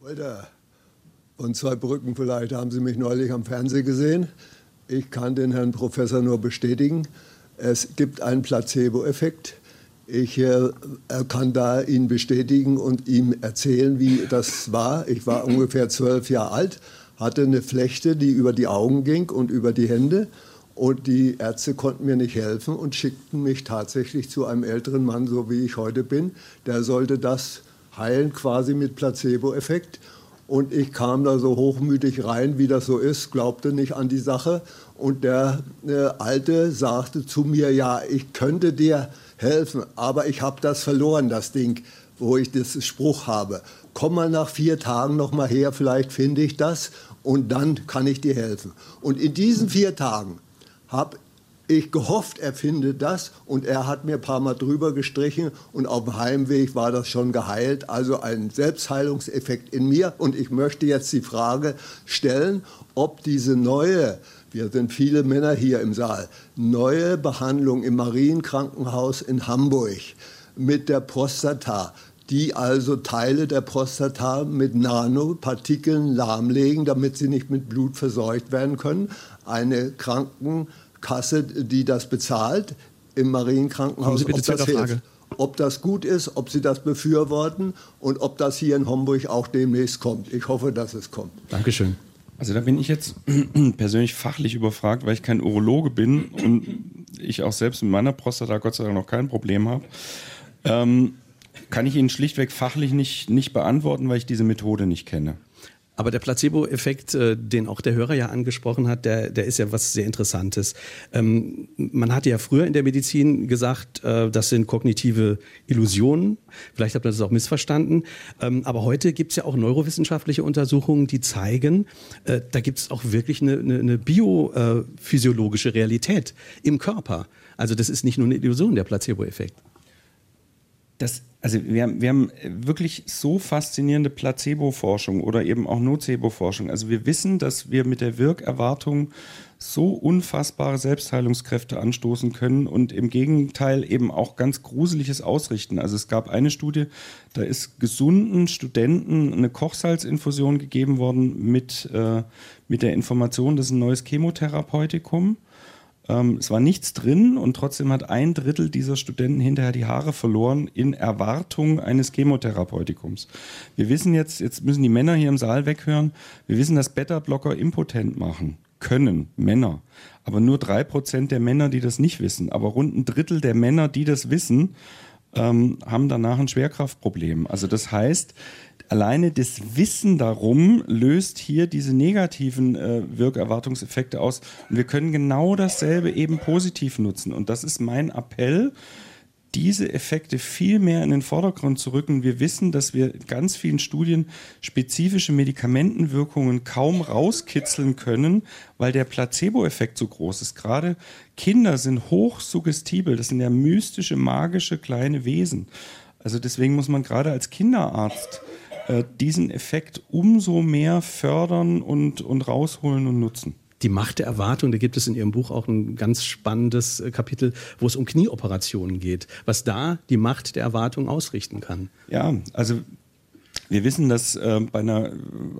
Walter, und zwei Brücken vielleicht haben Sie mich neulich am Fernsehen gesehen. Ich kann den Herrn Professor nur bestätigen. Es gibt einen Placebo-Effekt. Ich äh, kann da ihn bestätigen und ihm erzählen, wie das war. Ich war ungefähr zwölf Jahre alt, hatte eine Flechte, die über die Augen ging und über die Hände. Und die Ärzte konnten mir nicht helfen und schickten mich tatsächlich zu einem älteren Mann, so wie ich heute bin. Der sollte das heilen, quasi mit Placebo-Effekt. Und ich kam da so hochmütig rein, wie das so ist, glaubte nicht an die Sache. Und der äh, Alte sagte zu mir, ja, ich könnte dir helfen. Aber ich habe das verloren, das Ding, wo ich das Spruch habe. Komm mal nach vier Tagen noch mal her, vielleicht finde ich das und dann kann ich dir helfen. Und in diesen vier Tagen habe ich gehofft, er findet das und er hat mir ein paar Mal drüber gestrichen und auf dem Heimweg war das schon geheilt. Also ein Selbstheilungseffekt in mir und ich möchte jetzt die Frage stellen, ob diese neue wir sind viele Männer hier im Saal, neue Behandlung im Marienkrankenhaus in Hamburg mit der Prostata, die also Teile der Prostata mit Nanopartikeln lahmlegen, damit sie nicht mit Blut verseucht werden können. Eine Krankenkasse, die das bezahlt im Marienkrankenhaus, ob das hilft. Ob das gut ist, ob Sie das befürworten und ob das hier in Homburg auch demnächst kommt. Ich hoffe, dass es kommt. Dankeschön. Also da bin ich jetzt <clears throat> persönlich fachlich überfragt, weil ich kein Urologe bin und ich auch selbst mit meiner Prostata Gott sei Dank noch kein Problem habe. Ähm, kann ich Ihnen schlichtweg fachlich nicht, nicht beantworten, weil ich diese Methode nicht kenne. Aber der Placebo-Effekt, äh, den auch der Hörer ja angesprochen hat, der, der ist ja was sehr Interessantes. Ähm, man hatte ja früher in der Medizin gesagt, äh, das sind kognitive Illusionen. Vielleicht habt ihr das auch missverstanden. Ähm, aber heute gibt es ja auch neurowissenschaftliche Untersuchungen, die zeigen, äh, da gibt es auch wirklich eine, eine, eine biophysiologische Realität im Körper. Also das ist nicht nur eine Illusion, der Placebo-Effekt. Das also wir haben, wir haben wirklich so faszinierende Placebo-Forschung oder eben auch Nocebo-Forschung. Also wir wissen, dass wir mit der Wirkerwartung so unfassbare Selbstheilungskräfte anstoßen können und im Gegenteil eben auch ganz Gruseliges ausrichten. Also es gab eine Studie, da ist gesunden Studenten eine Kochsalzinfusion gegeben worden mit, äh, mit der Information, das ist ein neues Chemotherapeutikum. Ähm, es war nichts drin und trotzdem hat ein Drittel dieser Studenten hinterher die Haare verloren in Erwartung eines Chemotherapeutikums. Wir wissen jetzt, jetzt müssen die Männer hier im Saal weghören, wir wissen, dass Beta-Blocker impotent machen können, Männer. Aber nur drei Prozent der Männer, die das nicht wissen. Aber rund ein Drittel der Männer, die das wissen, ähm, haben danach ein Schwerkraftproblem. Also das heißt, alleine das Wissen darum löst hier diese negativen äh, Wirkerwartungseffekte aus. Und wir können genau dasselbe eben positiv nutzen. Und das ist mein Appell diese Effekte viel mehr in den Vordergrund zu rücken. Wir wissen, dass wir in ganz vielen Studien spezifische Medikamentenwirkungen kaum rauskitzeln können, weil der Placebo-Effekt so groß ist. Gerade Kinder sind hochsuggestibel. Das sind ja mystische, magische kleine Wesen. Also deswegen muss man gerade als Kinderarzt äh, diesen Effekt umso mehr fördern und, und rausholen und nutzen. Die Macht der Erwartung, da gibt es in Ihrem Buch auch ein ganz spannendes äh, Kapitel, wo es um Knieoperationen geht, was da die Macht der Erwartung ausrichten kann. Ja, also wir wissen, dass äh, bei einer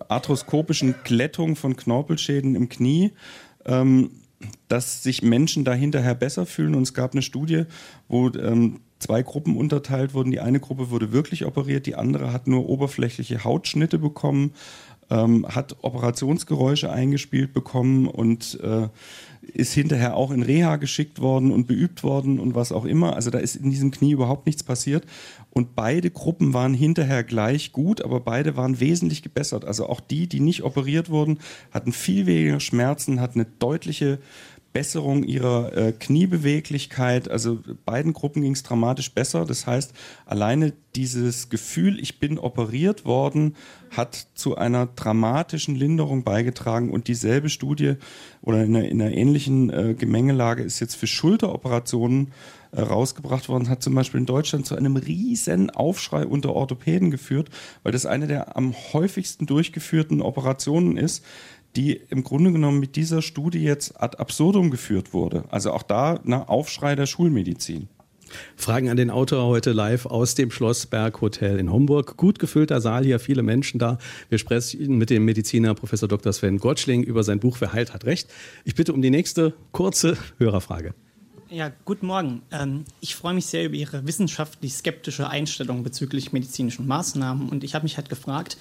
arthroskopischen Glättung von Knorpelschäden im Knie ähm, dass sich Menschen da hinterher besser fühlen. Und es gab eine Studie, wo ähm, zwei Gruppen unterteilt wurden. Die eine Gruppe wurde wirklich operiert, die andere hat nur oberflächliche Hautschnitte bekommen, ähm, hat Operationsgeräusche eingespielt bekommen und äh, ist hinterher auch in Reha geschickt worden und beübt worden und was auch immer. Also da ist in diesem Knie überhaupt nichts passiert. Und beide Gruppen waren hinterher gleich gut, aber beide waren wesentlich gebessert. Also auch die, die nicht operiert wurden, hatten viel weniger Schmerzen, hatten eine deutliche Besserung ihrer äh, Kniebeweglichkeit. Also beiden Gruppen ging es dramatisch besser. Das heißt, alleine dieses Gefühl, ich bin operiert worden, hat zu einer dramatischen Linderung beigetragen. Und dieselbe Studie oder in einer, in einer ähnlichen äh, Gemengelage ist jetzt für Schulteroperationen äh, rausgebracht worden, hat zum Beispiel in Deutschland zu einem riesen Aufschrei unter Orthopäden geführt, weil das eine der am häufigsten durchgeführten Operationen ist die im Grunde genommen mit dieser Studie jetzt ad absurdum geführt wurde. Also auch da ein Aufschrei der Schulmedizin. Fragen an den Autor heute live aus dem Schlossberg Hotel in Homburg. Gut gefüllter Saal hier, viele Menschen da. Wir sprechen mit dem Mediziner Professor Dr. Sven Gottschling über sein Buch Wer heilt hat recht. Ich bitte um die nächste kurze <laughs> Hörerfrage. Ja, guten Morgen. Ähm, ich freue mich sehr über Ihre wissenschaftlich skeptische Einstellung bezüglich medizinischen Maßnahmen und ich habe mich halt gefragt,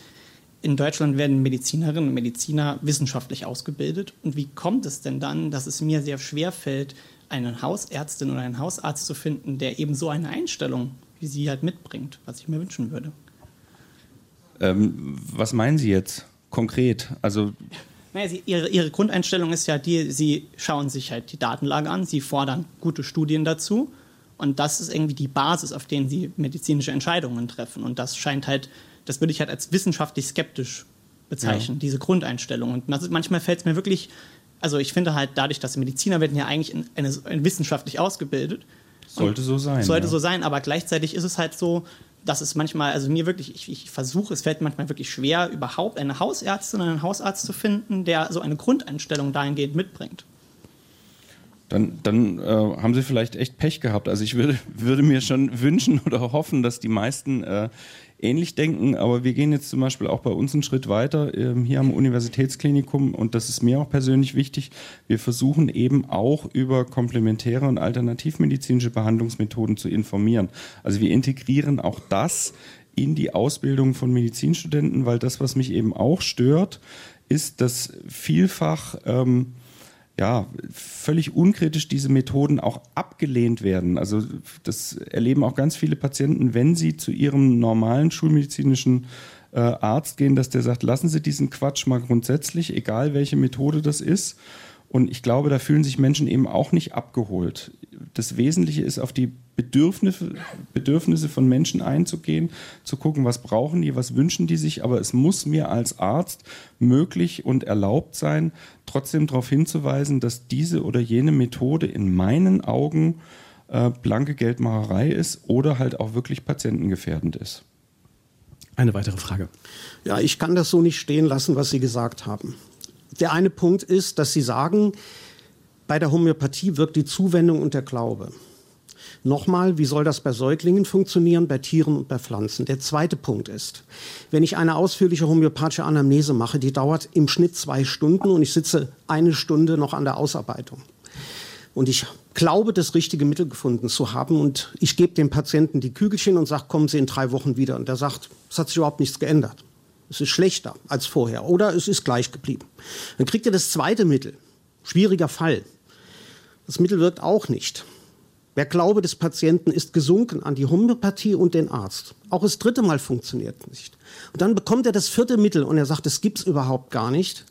in Deutschland werden Medizinerinnen und Mediziner wissenschaftlich ausgebildet. Und wie kommt es denn dann, dass es mir sehr schwer fällt, einen Hausärztin oder einen Hausarzt zu finden, der eben so eine Einstellung wie Sie halt mitbringt, was ich mir wünschen würde? Ähm, was meinen Sie jetzt konkret? Also <laughs> naja, sie, ihre, ihre Grundeinstellung ist ja die, Sie schauen sich halt die Datenlage an, Sie fordern gute Studien dazu und das ist irgendwie die Basis, auf denen Sie medizinische Entscheidungen treffen und das scheint halt das würde ich halt als wissenschaftlich skeptisch bezeichnen, ja. diese Grundeinstellung. Und ist, manchmal fällt es mir wirklich, also ich finde halt dadurch, dass Mediziner werden ja eigentlich in, eine, in wissenschaftlich ausgebildet. Sollte so sein. Sollte ja. so sein, aber gleichzeitig ist es halt so, dass es manchmal, also mir wirklich, ich, ich versuche, es fällt manchmal wirklich schwer, überhaupt eine Hausärztin oder einen Hausarzt zu finden, der so eine Grundeinstellung dahingehend mitbringt. Dann, dann äh, haben Sie vielleicht echt Pech gehabt. Also ich würde, <laughs> würde mir schon wünschen oder hoffen, dass die meisten äh, ähnlich denken, aber wir gehen jetzt zum Beispiel auch bei uns einen Schritt weiter ähm, hier am Universitätsklinikum und das ist mir auch persönlich wichtig. Wir versuchen eben auch über komplementäre und alternativmedizinische Behandlungsmethoden zu informieren. Also wir integrieren auch das in die Ausbildung von Medizinstudenten, weil das, was mich eben auch stört, ist, dass vielfach ähm, ja, völlig unkritisch diese Methoden auch abgelehnt werden. Also das erleben auch ganz viele Patienten, wenn sie zu ihrem normalen schulmedizinischen äh, Arzt gehen, dass der sagt, lassen Sie diesen Quatsch mal grundsätzlich, egal welche Methode das ist. Und ich glaube, da fühlen sich Menschen eben auch nicht abgeholt. Das Wesentliche ist, auf die Bedürfnisse, Bedürfnisse von Menschen einzugehen, zu gucken, was brauchen die, was wünschen die sich. Aber es muss mir als Arzt möglich und erlaubt sein, trotzdem darauf hinzuweisen, dass diese oder jene Methode in meinen Augen äh, blanke Geldmacherei ist oder halt auch wirklich patientengefährdend ist. Eine weitere Frage. Ja, ich kann das so nicht stehen lassen, was Sie gesagt haben. Der eine Punkt ist, dass Sie sagen, bei der Homöopathie wirkt die Zuwendung und der Glaube. Nochmal, wie soll das bei Säuglingen funktionieren, bei Tieren und bei Pflanzen? Der zweite Punkt ist, wenn ich eine ausführliche homöopathische Anamnese mache, die dauert im Schnitt zwei Stunden und ich sitze eine Stunde noch an der Ausarbeitung. Und ich glaube, das richtige Mittel gefunden zu haben. Und ich gebe dem Patienten die Kügelchen und sage, kommen Sie in drei Wochen wieder. Und der sagt, es hat sich überhaupt nichts geändert. Es ist schlechter als vorher oder es ist gleich geblieben. Dann kriegt er das zweite Mittel. Schwieriger Fall. Das Mittel wirkt auch nicht. Der Glaube des Patienten ist gesunken an die Homöopathie und den Arzt. Auch das dritte Mal funktioniert nicht. Und dann bekommt er das vierte Mittel und er sagt, das gibt's überhaupt gar nicht.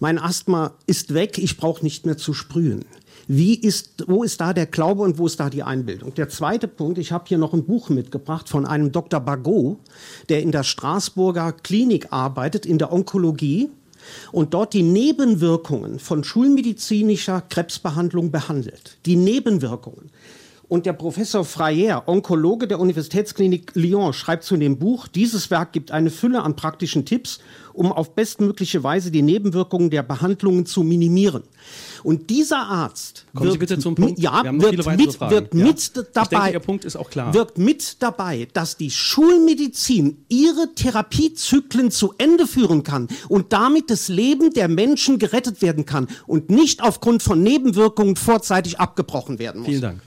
Mein Asthma ist weg, ich brauche nicht mehr zu sprühen. Wie ist, wo ist da der Glaube und wo ist da die Einbildung? Der zweite Punkt, ich habe hier noch ein Buch mitgebracht von einem Dr. Bagot, der in der Straßburger Klinik arbeitet, in der Onkologie und dort die Nebenwirkungen von schulmedizinischer Krebsbehandlung behandelt. Die Nebenwirkungen. Und der Professor Freyer, Onkologe der Universitätsklinik Lyon, schreibt zu dem Buch, dieses Werk gibt eine Fülle an praktischen Tipps, um auf bestmögliche Weise die Nebenwirkungen der Behandlungen zu minimieren. Und dieser Arzt Kommen Sie bitte zum Punkt. Ja, wird, mit, wird ja. mit dabei. Ich denke, Ihr Punkt ist auch klar. Wird mit dabei, dass die Schulmedizin ihre Therapiezyklen zu Ende führen kann und damit das Leben der Menschen gerettet werden kann und nicht aufgrund von Nebenwirkungen vorzeitig abgebrochen werden muss. Vielen Dank.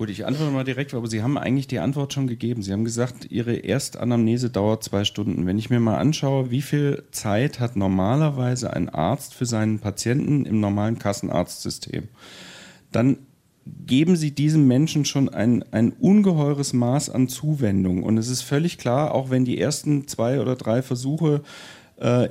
Gut, ich antworte mal direkt, aber Sie haben eigentlich die Antwort schon gegeben. Sie haben gesagt, Ihre Erstanamnese dauert zwei Stunden. Wenn ich mir mal anschaue, wie viel Zeit hat normalerweise ein Arzt für seinen Patienten im normalen Kassenarztsystem, dann geben Sie diesem Menschen schon ein, ein ungeheures Maß an Zuwendung. Und es ist völlig klar, auch wenn die ersten zwei oder drei Versuche äh,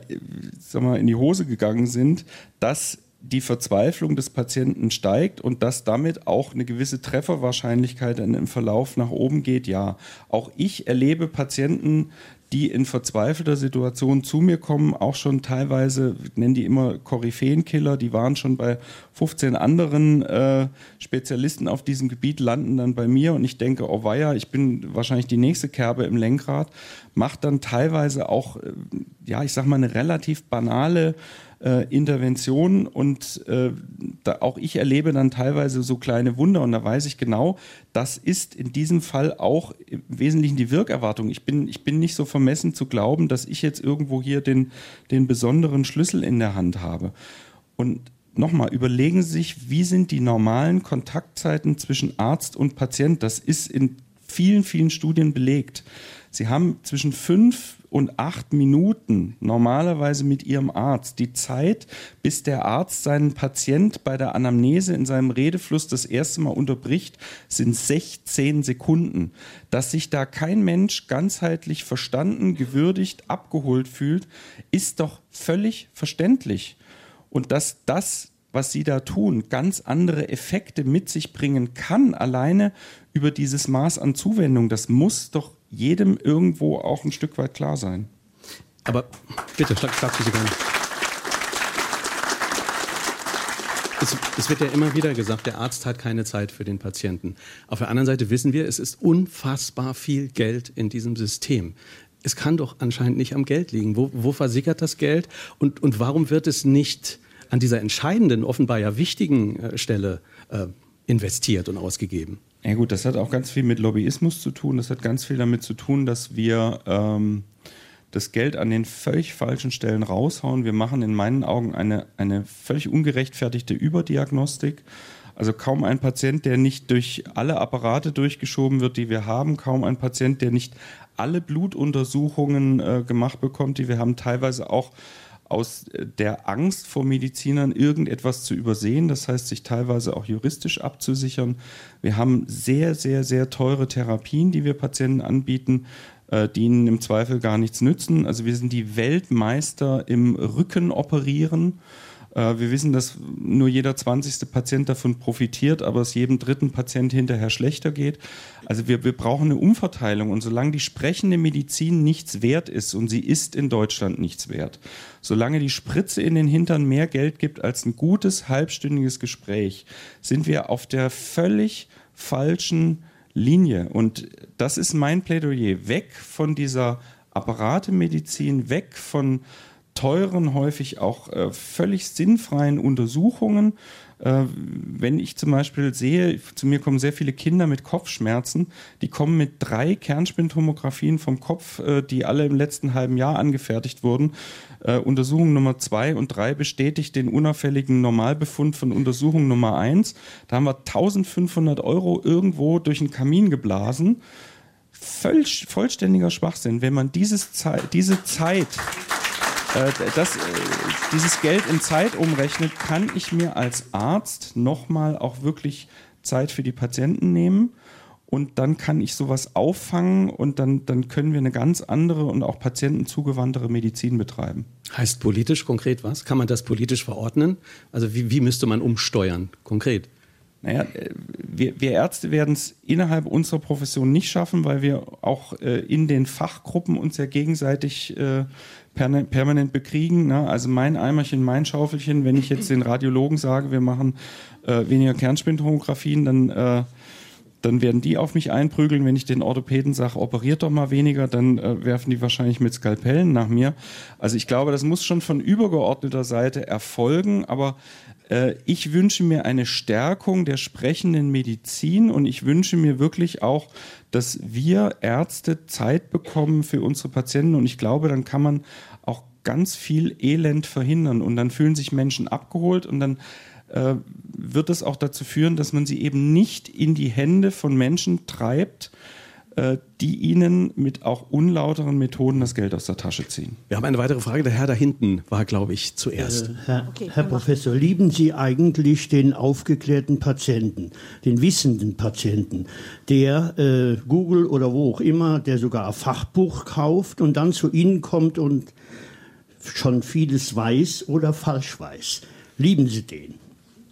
sag mal, in die Hose gegangen sind, dass die Verzweiflung des Patienten steigt und dass damit auch eine gewisse Trefferwahrscheinlichkeit im Verlauf nach oben geht, ja. Auch ich erlebe Patienten, die in verzweifelter Situation zu mir kommen, auch schon teilweise, ich nenne die immer Koryphäenkiller, die waren schon bei 15 anderen äh, Spezialisten auf diesem Gebiet, landen dann bei mir und ich denke, oh weia, ich bin wahrscheinlich die nächste Kerbe im Lenkrad, macht dann teilweise auch, äh, ja, ich sag mal, eine relativ banale äh, Intervention und äh, auch ich erlebe dann teilweise so kleine Wunder und da weiß ich genau, das ist in diesem Fall auch im Wesentlichen die Wirkerwartung. Ich bin, ich bin nicht so vermessen zu glauben, dass ich jetzt irgendwo hier den, den besonderen Schlüssel in der Hand habe. Und nochmal, überlegen Sie sich, wie sind die normalen Kontaktzeiten zwischen Arzt und Patient? Das ist in vielen, vielen Studien belegt. Sie haben zwischen fünf und acht Minuten normalerweise mit ihrem Arzt die Zeit, bis der Arzt seinen Patient bei der Anamnese in seinem Redefluss das erste Mal unterbricht, sind 16 Sekunden. Dass sich da kein Mensch ganzheitlich verstanden, gewürdigt, abgeholt fühlt, ist doch völlig verständlich. Und dass das was sie da tun, ganz andere Effekte mit sich bringen kann, alleine über dieses Maß an Zuwendung, das muss doch jedem irgendwo auch ein Stück weit klar sein. Aber bitte, schlag, schlag Sie gerne. Es, es, wird ja immer wieder gesagt, der Arzt hat keine Zeit für den Patienten. Auf der anderen Seite wissen wir, es ist unfassbar viel Geld in diesem System. Es kann doch anscheinend nicht am Geld liegen. Wo, wo versickert das Geld? Und, und warum wird es nicht an dieser entscheidenden, offenbar ja wichtigen äh, Stelle äh, investiert und ausgegeben? Ja gut, das hat auch ganz viel mit Lobbyismus zu tun. Das hat ganz viel damit zu tun, dass wir ähm, das Geld an den völlig falschen Stellen raushauen. Wir machen in meinen Augen eine, eine völlig ungerechtfertigte Überdiagnostik. Also kaum ein Patient, der nicht durch alle Apparate durchgeschoben wird, die wir haben, kaum ein Patient, der nicht alle Blutuntersuchungen äh, gemacht bekommt, die wir haben, teilweise auch aus der Angst vor Medizinern irgendetwas zu übersehen, das heißt sich teilweise auch juristisch abzusichern. Wir haben sehr, sehr, sehr teure Therapien, die wir Patienten anbieten, äh, die ihnen im Zweifel gar nichts nützen. Also wir sind die Weltmeister im Rücken operieren. Äh, wir wissen, dass nur jeder 20. Patient davon profitiert, aber es jedem dritten Patient hinterher schlechter geht. Also wir, wir brauchen eine Umverteilung und solange die sprechende Medizin nichts wert ist und sie ist in Deutschland nichts wert, solange die Spritze in den Hintern mehr Geld gibt als ein gutes halbstündiges Gespräch, sind wir auf der völlig falschen Linie. Und das ist mein Plädoyer. Weg von dieser Apparatemedizin, weg von teuren, häufig auch äh, völlig sinnfreien Untersuchungen. Äh, wenn ich zum Beispiel sehe, zu mir kommen sehr viele Kinder mit Kopfschmerzen, die kommen mit drei Kernspintomographien vom Kopf, äh, die alle im letzten halben Jahr angefertigt wurden. Äh, Untersuchung Nummer zwei und drei bestätigt den unauffälligen Normalbefund von Untersuchung Nummer eins. Da haben wir 1500 Euro irgendwo durch den Kamin geblasen. Voll, vollständiger Schwachsinn, wenn man dieses Ze diese Zeit äh, das, äh, dieses Geld in Zeit umrechnet, kann ich mir als Arzt nochmal auch wirklich Zeit für die Patienten nehmen. Und dann kann ich sowas auffangen und dann, dann können wir eine ganz andere und auch patientenzugewandtere Medizin betreiben. Heißt politisch konkret was? Kann man das politisch verordnen? Also wie, wie müsste man umsteuern konkret? Naja, äh, wir, wir Ärzte werden es innerhalb unserer Profession nicht schaffen, weil wir auch äh, in den Fachgruppen uns ja gegenseitig äh, permanent bekriegen. Ne? Also mein Eimerchen, mein Schaufelchen, wenn ich jetzt den Radiologen sage, wir machen äh, weniger Kernspintomographien, dann, äh, dann werden die auf mich einprügeln. Wenn ich den Orthopäden sage, operiert doch mal weniger, dann äh, werfen die wahrscheinlich mit Skalpellen nach mir. Also ich glaube, das muss schon von übergeordneter Seite erfolgen, aber äh, ich wünsche mir eine Stärkung der sprechenden Medizin und ich wünsche mir wirklich auch, dass wir Ärzte Zeit bekommen für unsere Patienten und ich glaube, dann kann man auch ganz viel Elend verhindern und dann fühlen sich Menschen abgeholt und dann äh, wird es auch dazu führen, dass man sie eben nicht in die Hände von Menschen treibt, äh, die ihnen mit auch unlauteren Methoden das Geld aus der Tasche ziehen. Wir haben eine weitere Frage. Der Herr da hinten war, glaube ich, zuerst. Äh, Herr, okay, Herr Professor, lieben Sie eigentlich den aufgeklärten Patienten, den wissenden Patienten, der äh, Google oder wo auch immer, der sogar ein Fachbuch kauft und dann zu Ihnen kommt und schon vieles weiß oder falsch weiß? Lieben Sie den?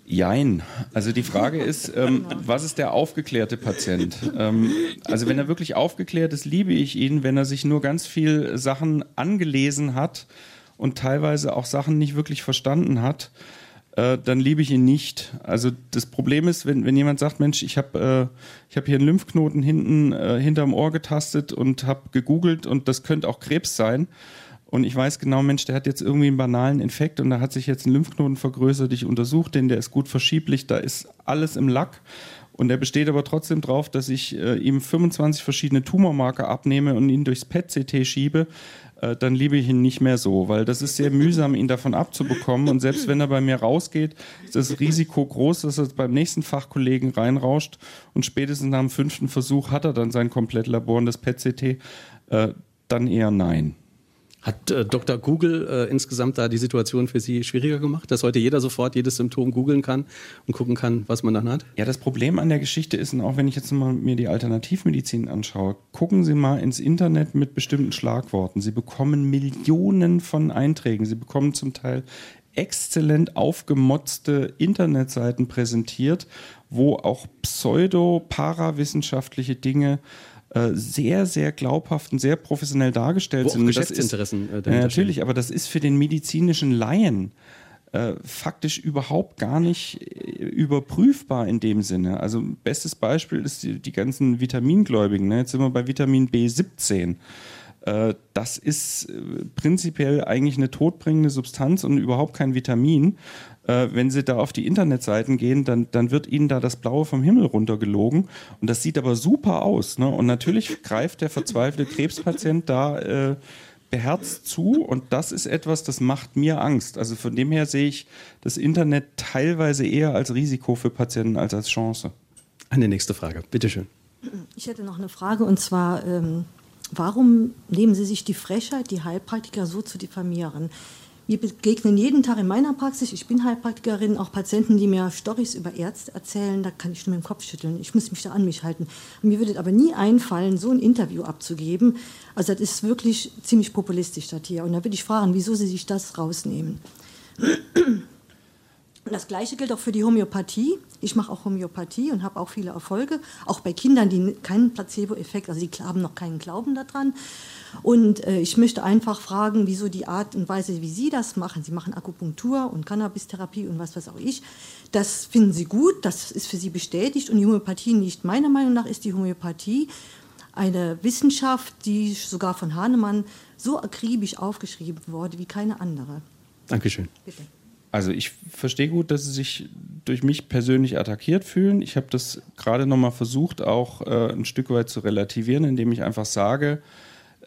Jein. Also die Frage ist, ähm, was ist der aufgeklärte Patient? Ähm, also wenn er wirklich aufgeklärt ist, liebe ich ihn. Wenn er sich nur ganz viel Sachen angelesen hat und teilweise auch Sachen nicht wirklich verstanden hat, äh, dann liebe ich ihn nicht. Also das Problem ist, wenn, wenn jemand sagt, Mensch, ich habe äh, hab hier einen Lymphknoten hinten äh, hinterm Ohr getastet und habe gegoogelt und das könnte auch Krebs sein und ich weiß genau, Mensch, der hat jetzt irgendwie einen banalen Infekt und da hat sich jetzt ein Lymphknoten vergrößert. Ich untersuche den, der ist gut verschieblich, da ist alles im Lack. Und er besteht aber trotzdem darauf, dass ich äh, ihm 25 verschiedene Tumormarker abnehme und ihn durchs PET-CT schiebe. Äh, dann liebe ich ihn nicht mehr so, weil das ist sehr mühsam, ihn davon abzubekommen. Und selbst wenn er bei mir rausgeht, ist das Risiko groß, dass er beim nächsten Fachkollegen reinrauscht. Und spätestens nach dem fünften Versuch hat er dann sein Komplettlabor und das PET-CT. Äh, dann eher nein. Hat äh, Dr. Google äh, insgesamt da die Situation für Sie schwieriger gemacht, dass heute jeder sofort jedes Symptom googeln kann und gucken kann, was man dann hat? Ja, das Problem an der Geschichte ist, und auch wenn ich jetzt mal mir die Alternativmedizin anschaue, gucken Sie mal ins Internet mit bestimmten Schlagworten. Sie bekommen Millionen von Einträgen. Sie bekommen zum Teil exzellent aufgemotzte Internetseiten präsentiert, wo auch pseudo-parawissenschaftliche Dinge äh, sehr, sehr glaubhaft und sehr professionell dargestellt Wo sind. Auch Geschäftsinteressen ist, äh, Natürlich, aber das ist für den medizinischen Laien äh, faktisch überhaupt gar nicht äh, überprüfbar in dem Sinne. Also bestes Beispiel ist die, die ganzen Vitamingläubigen. Ne? Jetzt sind wir bei Vitamin B17 äh, das ist prinzipiell eigentlich eine todbringende Substanz und überhaupt kein Vitamin äh, wenn Sie da auf die Internetseiten gehen, dann, dann wird Ihnen da das Blaue vom Himmel runtergelogen. Und das sieht aber super aus. Ne? Und natürlich greift der verzweifelte Krebspatient da äh, beherzt zu. Und das ist etwas, das macht mir Angst. Also von dem her sehe ich das Internet teilweise eher als Risiko für Patienten als als Chance. Eine nächste Frage, bitteschön. Ich hätte noch eine Frage und zwar, ähm, warum nehmen Sie sich die Frechheit, die Heilpraktiker so zu diffamieren? Wir begegnen jeden Tag in meiner Praxis, ich bin Heilpraktikerin, auch Patienten, die mir Storys über Ärzte erzählen, da kann ich nur mit dem Kopf schütteln. Ich muss mich da an mich halten. mir würde aber nie einfallen, so ein Interview abzugeben. Also das ist wirklich ziemlich populistisch, das hier. Und da würde ich fragen, wieso Sie sich das rausnehmen. Und das Gleiche gilt auch für die Homöopathie. Ich mache auch Homöopathie und habe auch viele Erfolge, auch bei Kindern, die keinen Placebo-Effekt, also die haben noch keinen Glauben daran. Und äh, ich möchte einfach fragen, wieso die Art und Weise, wie Sie das machen, Sie machen Akupunktur und Cannabis-Therapie und was weiß auch ich, das finden Sie gut, das ist für Sie bestätigt und die Homöopathie nicht. Meiner Meinung nach ist die Homöopathie eine Wissenschaft, die sogar von Hahnemann so akribisch aufgeschrieben wurde wie keine andere. Dankeschön. Bitte. Also ich verstehe gut, dass Sie sich durch mich persönlich attackiert fühlen. Ich habe das gerade nochmal versucht, auch äh, ein Stück weit zu relativieren, indem ich einfach sage,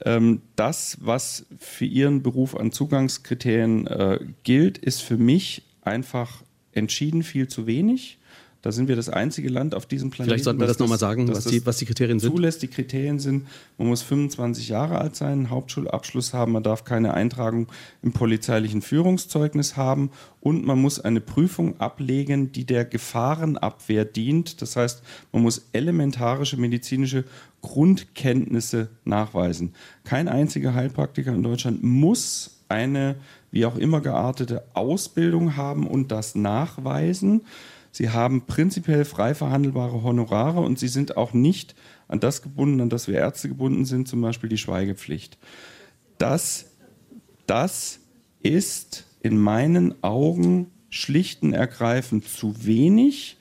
ähm, das, was für Ihren Beruf an Zugangskriterien äh, gilt, ist für mich einfach entschieden viel zu wenig. Da sind wir das einzige Land auf diesem Planeten. Vielleicht sollten wir das, das nochmal sagen, was die, was die Kriterien sind. Zulässt. Die Kriterien sind, man muss 25 Jahre alt sein, einen Hauptschulabschluss haben, man darf keine Eintragung im polizeilichen Führungszeugnis haben und man muss eine Prüfung ablegen, die der Gefahrenabwehr dient. Das heißt, man muss elementarische medizinische Grundkenntnisse nachweisen. Kein einziger Heilpraktiker in Deutschland muss eine wie auch immer geartete Ausbildung haben und das nachweisen. Sie haben prinzipiell frei verhandelbare Honorare und sie sind auch nicht an das gebunden, an das wir Ärzte gebunden sind, zum Beispiel die Schweigepflicht. Das, das ist in meinen Augen schlicht und ergreifend zu wenig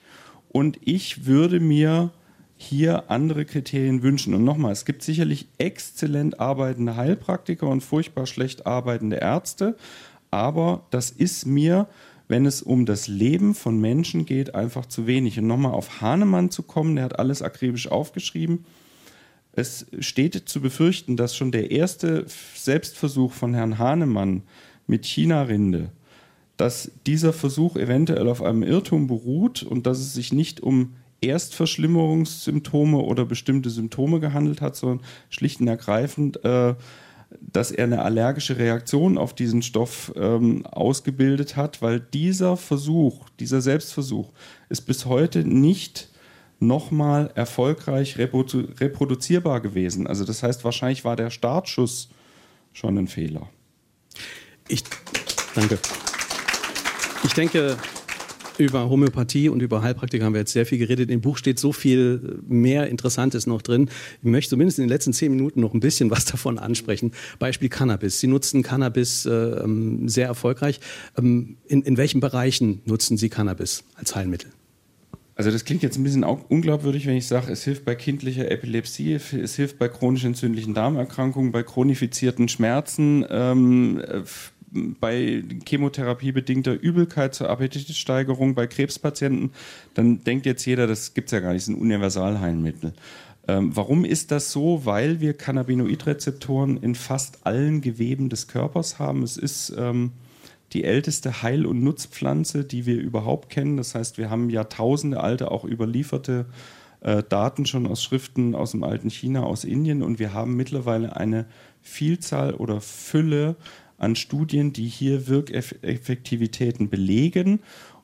und ich würde mir hier andere Kriterien wünschen. Und nochmal, es gibt sicherlich exzellent arbeitende Heilpraktiker und furchtbar schlecht arbeitende Ärzte, aber das ist mir wenn es um das Leben von Menschen geht, einfach zu wenig. Und nochmal auf Hahnemann zu kommen, der hat alles akribisch aufgeschrieben. Es steht zu befürchten, dass schon der erste Selbstversuch von Herrn Hahnemann mit China-Rinde, dass dieser Versuch eventuell auf einem Irrtum beruht und dass es sich nicht um Erstverschlimmerungssymptome oder bestimmte Symptome gehandelt hat, sondern schlicht und ergreifend äh, dass er eine allergische Reaktion auf diesen Stoff ähm, ausgebildet hat, weil dieser Versuch, dieser Selbstversuch ist bis heute nicht nochmal erfolgreich reprodu reproduzierbar gewesen. Also das heißt, wahrscheinlich war der Startschuss schon ein Fehler. Ich danke. Ich denke, über Homöopathie und über Heilpraktiker haben wir jetzt sehr viel geredet. Im Buch steht so viel mehr Interessantes noch drin. Ich möchte zumindest in den letzten zehn Minuten noch ein bisschen was davon ansprechen. Beispiel Cannabis. Sie nutzen Cannabis äh, sehr erfolgreich. Ähm, in, in welchen Bereichen nutzen Sie Cannabis als Heilmittel? Also das klingt jetzt ein bisschen unglaubwürdig, wenn ich sage, es hilft bei kindlicher Epilepsie, es hilft bei chronisch entzündlichen Darmerkrankungen, bei chronifizierten Schmerzen, ähm, bei chemotherapiebedingter Übelkeit zur Appetitsteigerung bei Krebspatienten, dann denkt jetzt jeder, das gibt es ja gar nicht, das ist ein Universalheilmittel. Ähm, warum ist das so? Weil wir Cannabinoidrezeptoren in fast allen Geweben des Körpers haben. Es ist ähm, die älteste Heil- und Nutzpflanze, die wir überhaupt kennen. Das heißt, wir haben Jahrtausende alte, auch überlieferte äh, Daten schon aus Schriften aus dem alten China, aus Indien und wir haben mittlerweile eine Vielzahl oder Fülle an Studien, die hier Wirkeffektivitäten belegen.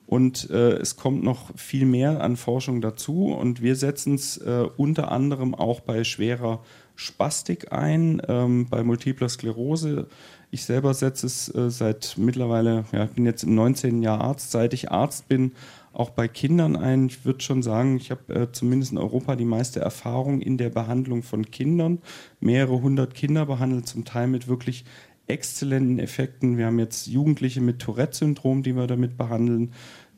Und äh, es kommt noch viel mehr an Forschung dazu. Und wir setzen es äh, unter anderem auch bei schwerer Spastik ein, ähm, bei multipler Sklerose. Ich selber setze es äh, seit mittlerweile, ja, ich bin jetzt im 19. Jahr Arzt, seit ich Arzt bin, auch bei Kindern ein. Ich würde schon sagen, ich habe äh, zumindest in Europa die meiste Erfahrung in der Behandlung von Kindern. Mehrere hundert Kinder behandelt, zum Teil mit wirklich exzellenten Effekten. Wir haben jetzt Jugendliche mit Tourette-Syndrom, die wir damit behandeln,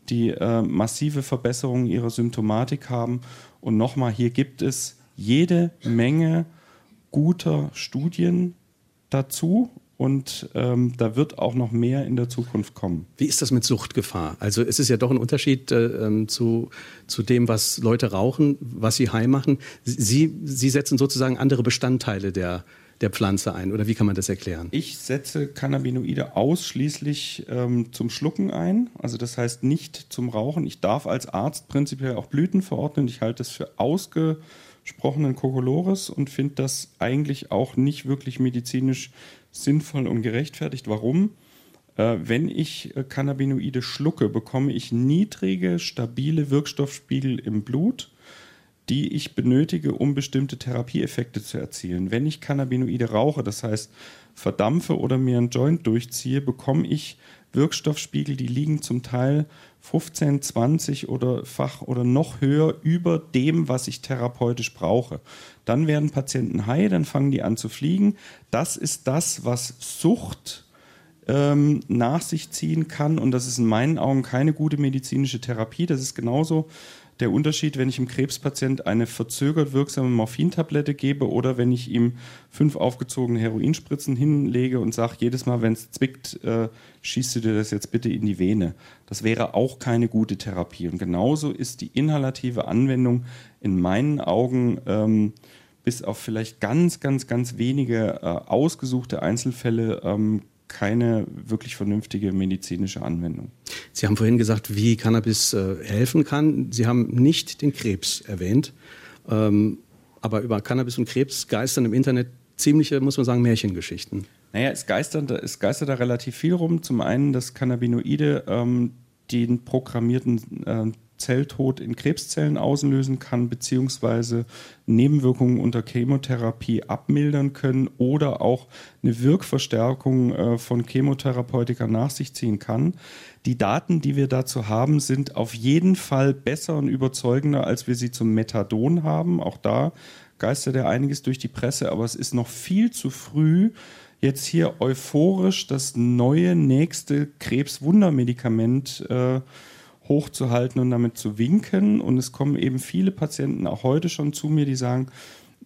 die äh, massive Verbesserungen ihrer Symptomatik haben. Und nochmal, hier gibt es jede Menge guter Studien dazu und ähm, da wird auch noch mehr in der Zukunft kommen. Wie ist das mit Suchtgefahr? Also es ist ja doch ein Unterschied äh, ähm, zu, zu dem, was Leute rauchen, was sie heim machen. Sie, sie setzen sozusagen andere Bestandteile der, der Pflanze ein? Oder wie kann man das erklären? Ich setze Cannabinoide ausschließlich ähm, zum Schlucken ein, also das heißt nicht zum Rauchen. Ich darf als Arzt prinzipiell auch Blüten verordnen. Ich halte es für ausgesprochenen Kokolores und finde das eigentlich auch nicht wirklich medizinisch sinnvoll und gerechtfertigt. Warum? Äh, wenn ich äh, Cannabinoide schlucke, bekomme ich niedrige, stabile Wirkstoffspiegel im Blut die ich benötige, um bestimmte Therapieeffekte zu erzielen. Wenn ich Cannabinoide rauche, das heißt verdampfe oder mir einen Joint durchziehe, bekomme ich Wirkstoffspiegel, die liegen zum Teil 15, 20 oder fach oder noch höher über dem, was ich therapeutisch brauche. Dann werden Patienten high, dann fangen die an zu fliegen. Das ist das, was Sucht ähm, nach sich ziehen kann und das ist in meinen Augen keine gute medizinische Therapie. Das ist genauso der Unterschied, wenn ich einem Krebspatient eine verzögert wirksame Morphintablette gebe oder wenn ich ihm fünf aufgezogene Heroinspritzen hinlege und sage, jedes Mal, wenn es zwickt, äh, schießt du dir das jetzt bitte in die Vene. Das wäre auch keine gute Therapie. Und genauso ist die inhalative Anwendung in meinen Augen ähm, bis auf vielleicht ganz, ganz, ganz wenige äh, ausgesuchte Einzelfälle ähm, keine wirklich vernünftige medizinische Anwendung. Sie haben vorhin gesagt, wie Cannabis äh, helfen kann. Sie haben nicht den Krebs erwähnt. Ähm, aber über Cannabis und Krebs geistern im Internet ziemliche, muss man sagen, Märchengeschichten. Naja, es geistert, es geistert da relativ viel rum. Zum einen, dass Cannabinoide ähm, den programmierten äh, Zelltod in Krebszellen auslösen kann, beziehungsweise Nebenwirkungen unter Chemotherapie abmildern können oder auch eine Wirkverstärkung äh, von Chemotherapeutika nach sich ziehen kann. Die Daten, die wir dazu haben, sind auf jeden Fall besser und überzeugender, als wir sie zum Methadon haben. Auch da geistert ja einiges durch die Presse, aber es ist noch viel zu früh, jetzt hier euphorisch das neue nächste Krebswundermedikament äh, hochzuhalten und damit zu winken. Und es kommen eben viele Patienten auch heute schon zu mir, die sagen,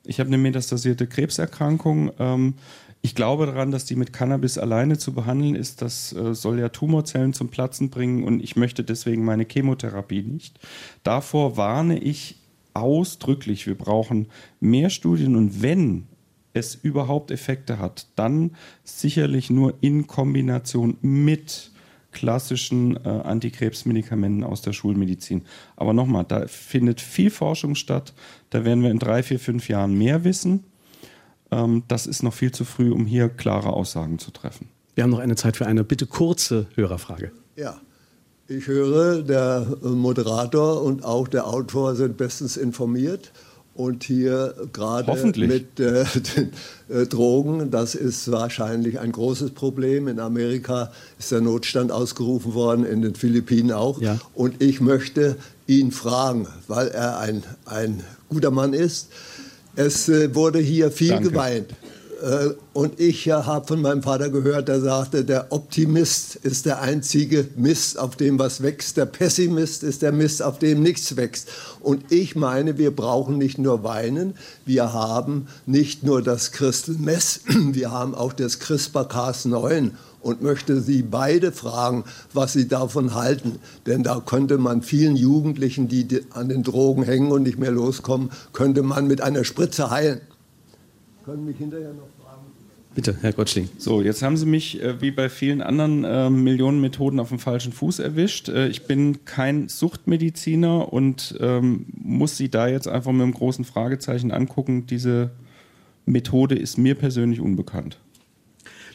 ich habe eine metastasierte Krebserkrankung. Ähm, ich glaube daran, dass die mit Cannabis alleine zu behandeln ist. Das äh, soll ja Tumorzellen zum Platzen bringen und ich möchte deswegen meine Chemotherapie nicht. Davor warne ich ausdrücklich. Wir brauchen mehr Studien und wenn es überhaupt Effekte hat, dann sicherlich nur in Kombination mit klassischen äh, Antikrebsmedikamenten aus der Schulmedizin. Aber nochmal, da findet viel Forschung statt. Da werden wir in drei, vier, fünf Jahren mehr wissen. Ähm, das ist noch viel zu früh, um hier klare Aussagen zu treffen. Wir haben noch eine Zeit für eine bitte kurze Hörerfrage. Ja, ich höre, der Moderator und auch der Autor sind bestens informiert Und hier gerade mit äh, <laughs> den äh, Drogen, das ist wahrscheinlich ein großes Problem. In Amerika ist der Notstand ausgerufen worden, in den Philippinen auch. Ja. Und ich möchte ihn fragen, weil er ein, ein guter Mann ist. Es äh, wurde hier viel Danke. geweint. Äh, und ich habe von meinem Vater gehört, der sagte, der Optimist ist der einzige Mist, auf dem was wächst. Der Pessimist ist der Mist, auf dem nichts wächst. Und ich meine, wir brauchen nicht nur weinen, wir haben nicht nur das Crystal Mess, <clears throat> wir haben auch das CRISPR-Cas9 und möchte Sie beide fragen, was Sie davon halten. Denn da könnte man vielen Jugendlichen, die an den Drogen hängen und nicht mehr loskommen, könnte man mit einer Spritze heilen. Können mich hinterher noch Bitte, Herr Gottschling. So, jetzt haben Sie mich äh, wie bei vielen anderen äh, Millionen Methoden auf dem falschen Fuß erwischt. Äh, ich bin kein Suchtmediziner und ähm, muss Sie da jetzt einfach mit einem großen Fragezeichen angucken. Diese Methode ist mir persönlich unbekannt.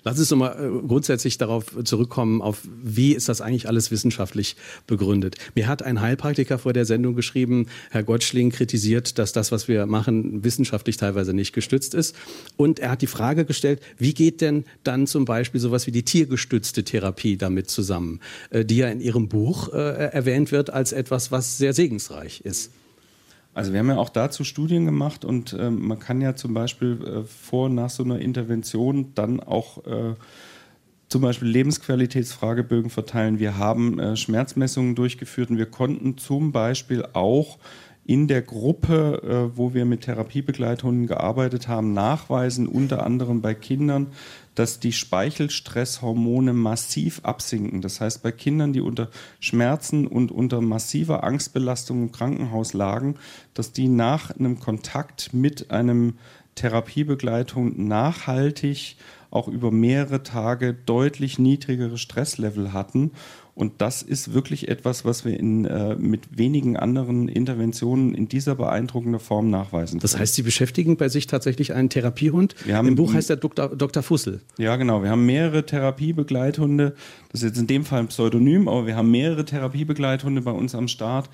Lass uns nochmal äh, grundsätzlich darauf zurückkommen, auf wie ist das eigentlich alles wissenschaftlich begründet. Mir hat ein Heilpraktiker vor der Sendung geschrieben, Herr Gottschling kritisiert, dass das, was wir machen, wissenschaftlich teilweise nicht gestützt ist. Und er hat die Frage gestellt, wie geht denn dann zum Beispiel sowas wie die tiergestützte Therapie damit zusammen, äh, die ja in Ihrem Buch äh, erwähnt wird als etwas, was sehr segensreich ist. Also wir haben ja auch dazu Studien gemacht und äh, man kann ja zum Beispiel äh, vor nach so einer Intervention dann auch äh, zum Beispiel Lebensqualitätsfragebögen verteilen. Wir haben äh, Schmerzmessungen durchgeführt und wir konnten zum Beispiel auch in der Gruppe, äh, wo wir mit Therapiebegleithunden gearbeitet haben, nachweisen, unter anderem bei Kindern, dass die Speichelstresshormone massiv absinken. Das heißt, bei Kindern, die unter Schmerzen und unter massiver Angstbelastung im Krankenhaus lagen, dass die nach einem Kontakt mit einem Therapiebegleitung nachhaltig auch über mehrere Tage deutlich niedrigere Stresslevel hatten und das ist wirklich etwas, was wir in, äh, mit wenigen anderen Interventionen in dieser beeindruckenden Form nachweisen. Das heißt, Sie beschäftigen bei sich tatsächlich einen Therapiehund? Wir haben, Im Buch heißt er Dr. Dr. Fussel. Ja, genau. Wir haben mehrere Therapiebegleithunde. Das ist jetzt in dem Fall ein Pseudonym, aber wir haben mehrere Therapiebegleithunde bei uns am Start.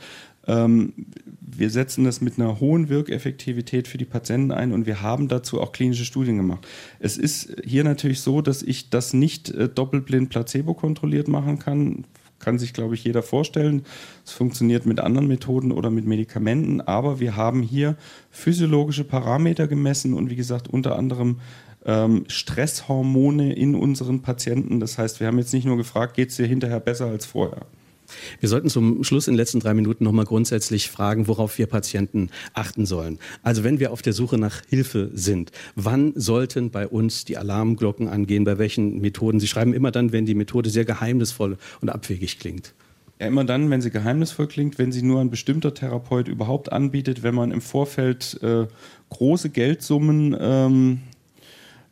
Ähm, wir setzen das mit einer hohen Wirkeffektivität für die Patienten ein und wir haben dazu auch klinische Studien gemacht. Es ist hier natürlich so, dass ich das nicht äh, doppelblind placebo kontrolliert machen kann. Kann sich, glaube ich, jeder vorstellen. Es funktioniert mit anderen Methoden oder mit Medikamenten, aber wir haben hier physiologische Parameter gemessen und wie gesagt unter anderem ähm, Stresshormone in unseren Patienten. Das heißt, wir haben jetzt nicht nur gefragt, geht es dir hinterher besser als vorher. Wir sollten zum Schluss in den letzten drei Minuten nochmal grundsätzlich fragen, worauf wir Patienten achten sollen. Also wenn wir auf der Suche nach Hilfe sind, wann sollten bei uns die Alarmglocken angehen, bei welchen Methoden? Sie schreiben immer dann, wenn die Methode sehr geheimnisvoll und abwegig klingt. Ja, immer dann, wenn sie geheimnisvoll klingt, wenn sie nur ein bestimmter Therapeut überhaupt anbietet, wenn man im Vorfeld äh, große Geldsummen ähm, äh,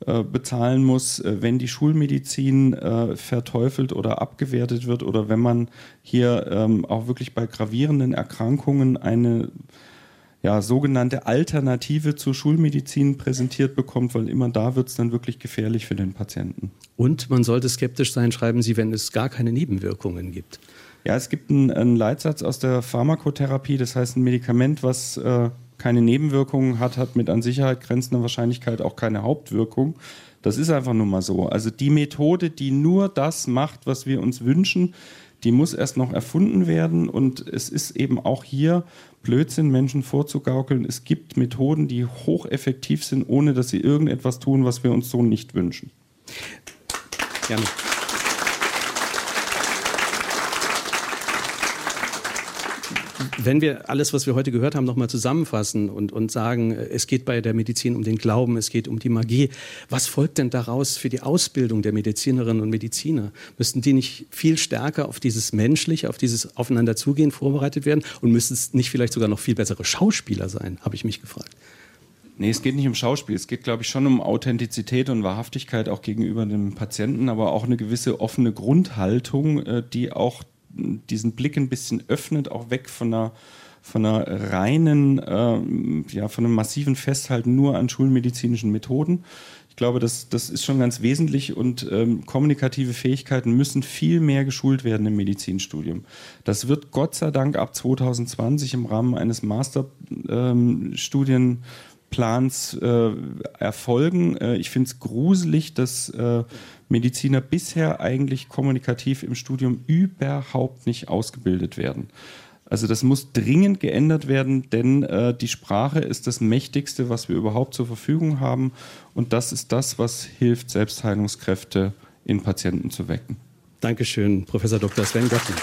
bezahlen muss, äh, wenn die Schulmedizin äh, verteufelt oder abgewertet wird oder wenn man hier ähm, auch wirklich bei gravierenden Erkrankungen eine ja, sogenannte Alternative zur Schulmedizin präsentiert bekommt, weil immer da wird es dann wirklich gefährlich für den Patienten. Und man sollte skeptisch sein, schreiben Sie, wenn es gar keine Nebenwirkungen gibt. Ja, es gibt einen, einen Leitsatz aus der Pharmakotherapie, das heißt ein Medikament, was äh, keine Nebenwirkungen hat, hat mit an Sicherheit grenzender Wahrscheinlichkeit auch keine Hauptwirkung. Das ist einfach nur mal so. Also die Methode, die nur das macht, was wir uns wünschen, die muss erst noch erfunden werden. Und es ist eben auch hier Blödsinn, Menschen vorzugaukeln. Es gibt Methoden, die hocheffektiv sind, ohne dass sie irgendetwas tun, was wir uns so nicht wünschen. Gerne. Wenn wir alles, was wir heute gehört haben, nochmal zusammenfassen und, und sagen, es geht bei der Medizin um den Glauben, es geht um die Magie, was folgt denn daraus für die Ausbildung der Medizinerinnen und Mediziner? Müssten die nicht viel stärker auf dieses Menschliche, auf dieses Aufeinanderzugehen vorbereitet werden und müssten es nicht vielleicht sogar noch viel bessere Schauspieler sein, habe ich mich gefragt. Nee, es geht nicht um Schauspiel. Es geht, glaube ich, schon um Authentizität und Wahrhaftigkeit auch gegenüber dem Patienten, aber auch eine gewisse offene Grundhaltung, äh, die auch diesen Blick ein bisschen öffnet, auch weg von einer von einer reinen, äh, ja, von einem massiven Festhalten nur an schulmedizinischen Methoden. Ich glaube, das, das ist schon ganz wesentlich und ähm, kommunikative Fähigkeiten müssen viel mehr geschult werden im Medizinstudium. Das wird Gott sei Dank ab 2020 im Rahmen eines Masterstudienplans ähm, äh, erfolgen. Äh, ich finde es gruselig, dass äh, Mediziner bisher eigentlich kommunikativ im Studium überhaupt nicht ausgebildet werden. Also das muss dringend geändert werden, denn äh, die Sprache ist das Mächtigste, was wir überhaupt zur Verfügung haben. Und das ist das, was hilft, Selbstheilungskräfte in Patienten zu wecken. Dankeschön, Professor Dr. Sven Gottlieb.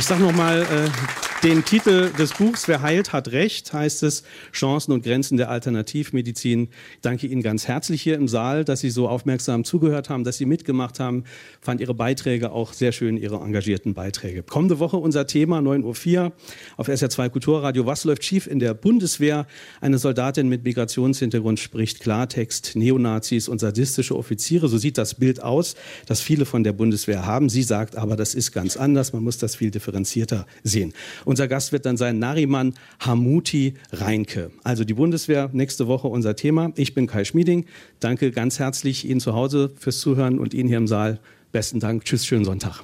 Ich sage nochmal, äh, den Titel des Buchs Wer heilt, hat Recht, heißt es, Chancen und Grenzen der Alternativmedizin. Ich danke Ihnen ganz herzlich hier im Saal, dass Sie so aufmerksam zugehört haben, dass Sie mitgemacht haben. Fand Ihre Beiträge auch sehr schön, Ihre engagierten Beiträge. Kommende Woche unser Thema, 9.04 Uhr auf SR2 Kulturradio. Was läuft schief in der Bundeswehr? Eine Soldatin mit Migrationshintergrund spricht Klartext, Neonazis und sadistische Offiziere. So sieht das Bild aus, das viele von der Bundeswehr haben. Sie sagt aber, das ist ganz anders. Man muss das viel differenzierter sehen. Unser Gast wird dann sein Nariman Hamuti Reinke. Also die Bundeswehr, nächste Woche unser Thema. Ich bin Kai Schmieding. Danke ganz herzlich Ihnen zu Hause fürs Zuhören und Ihnen hier im Saal. Besten Dank. Tschüss, schönen Sonntag.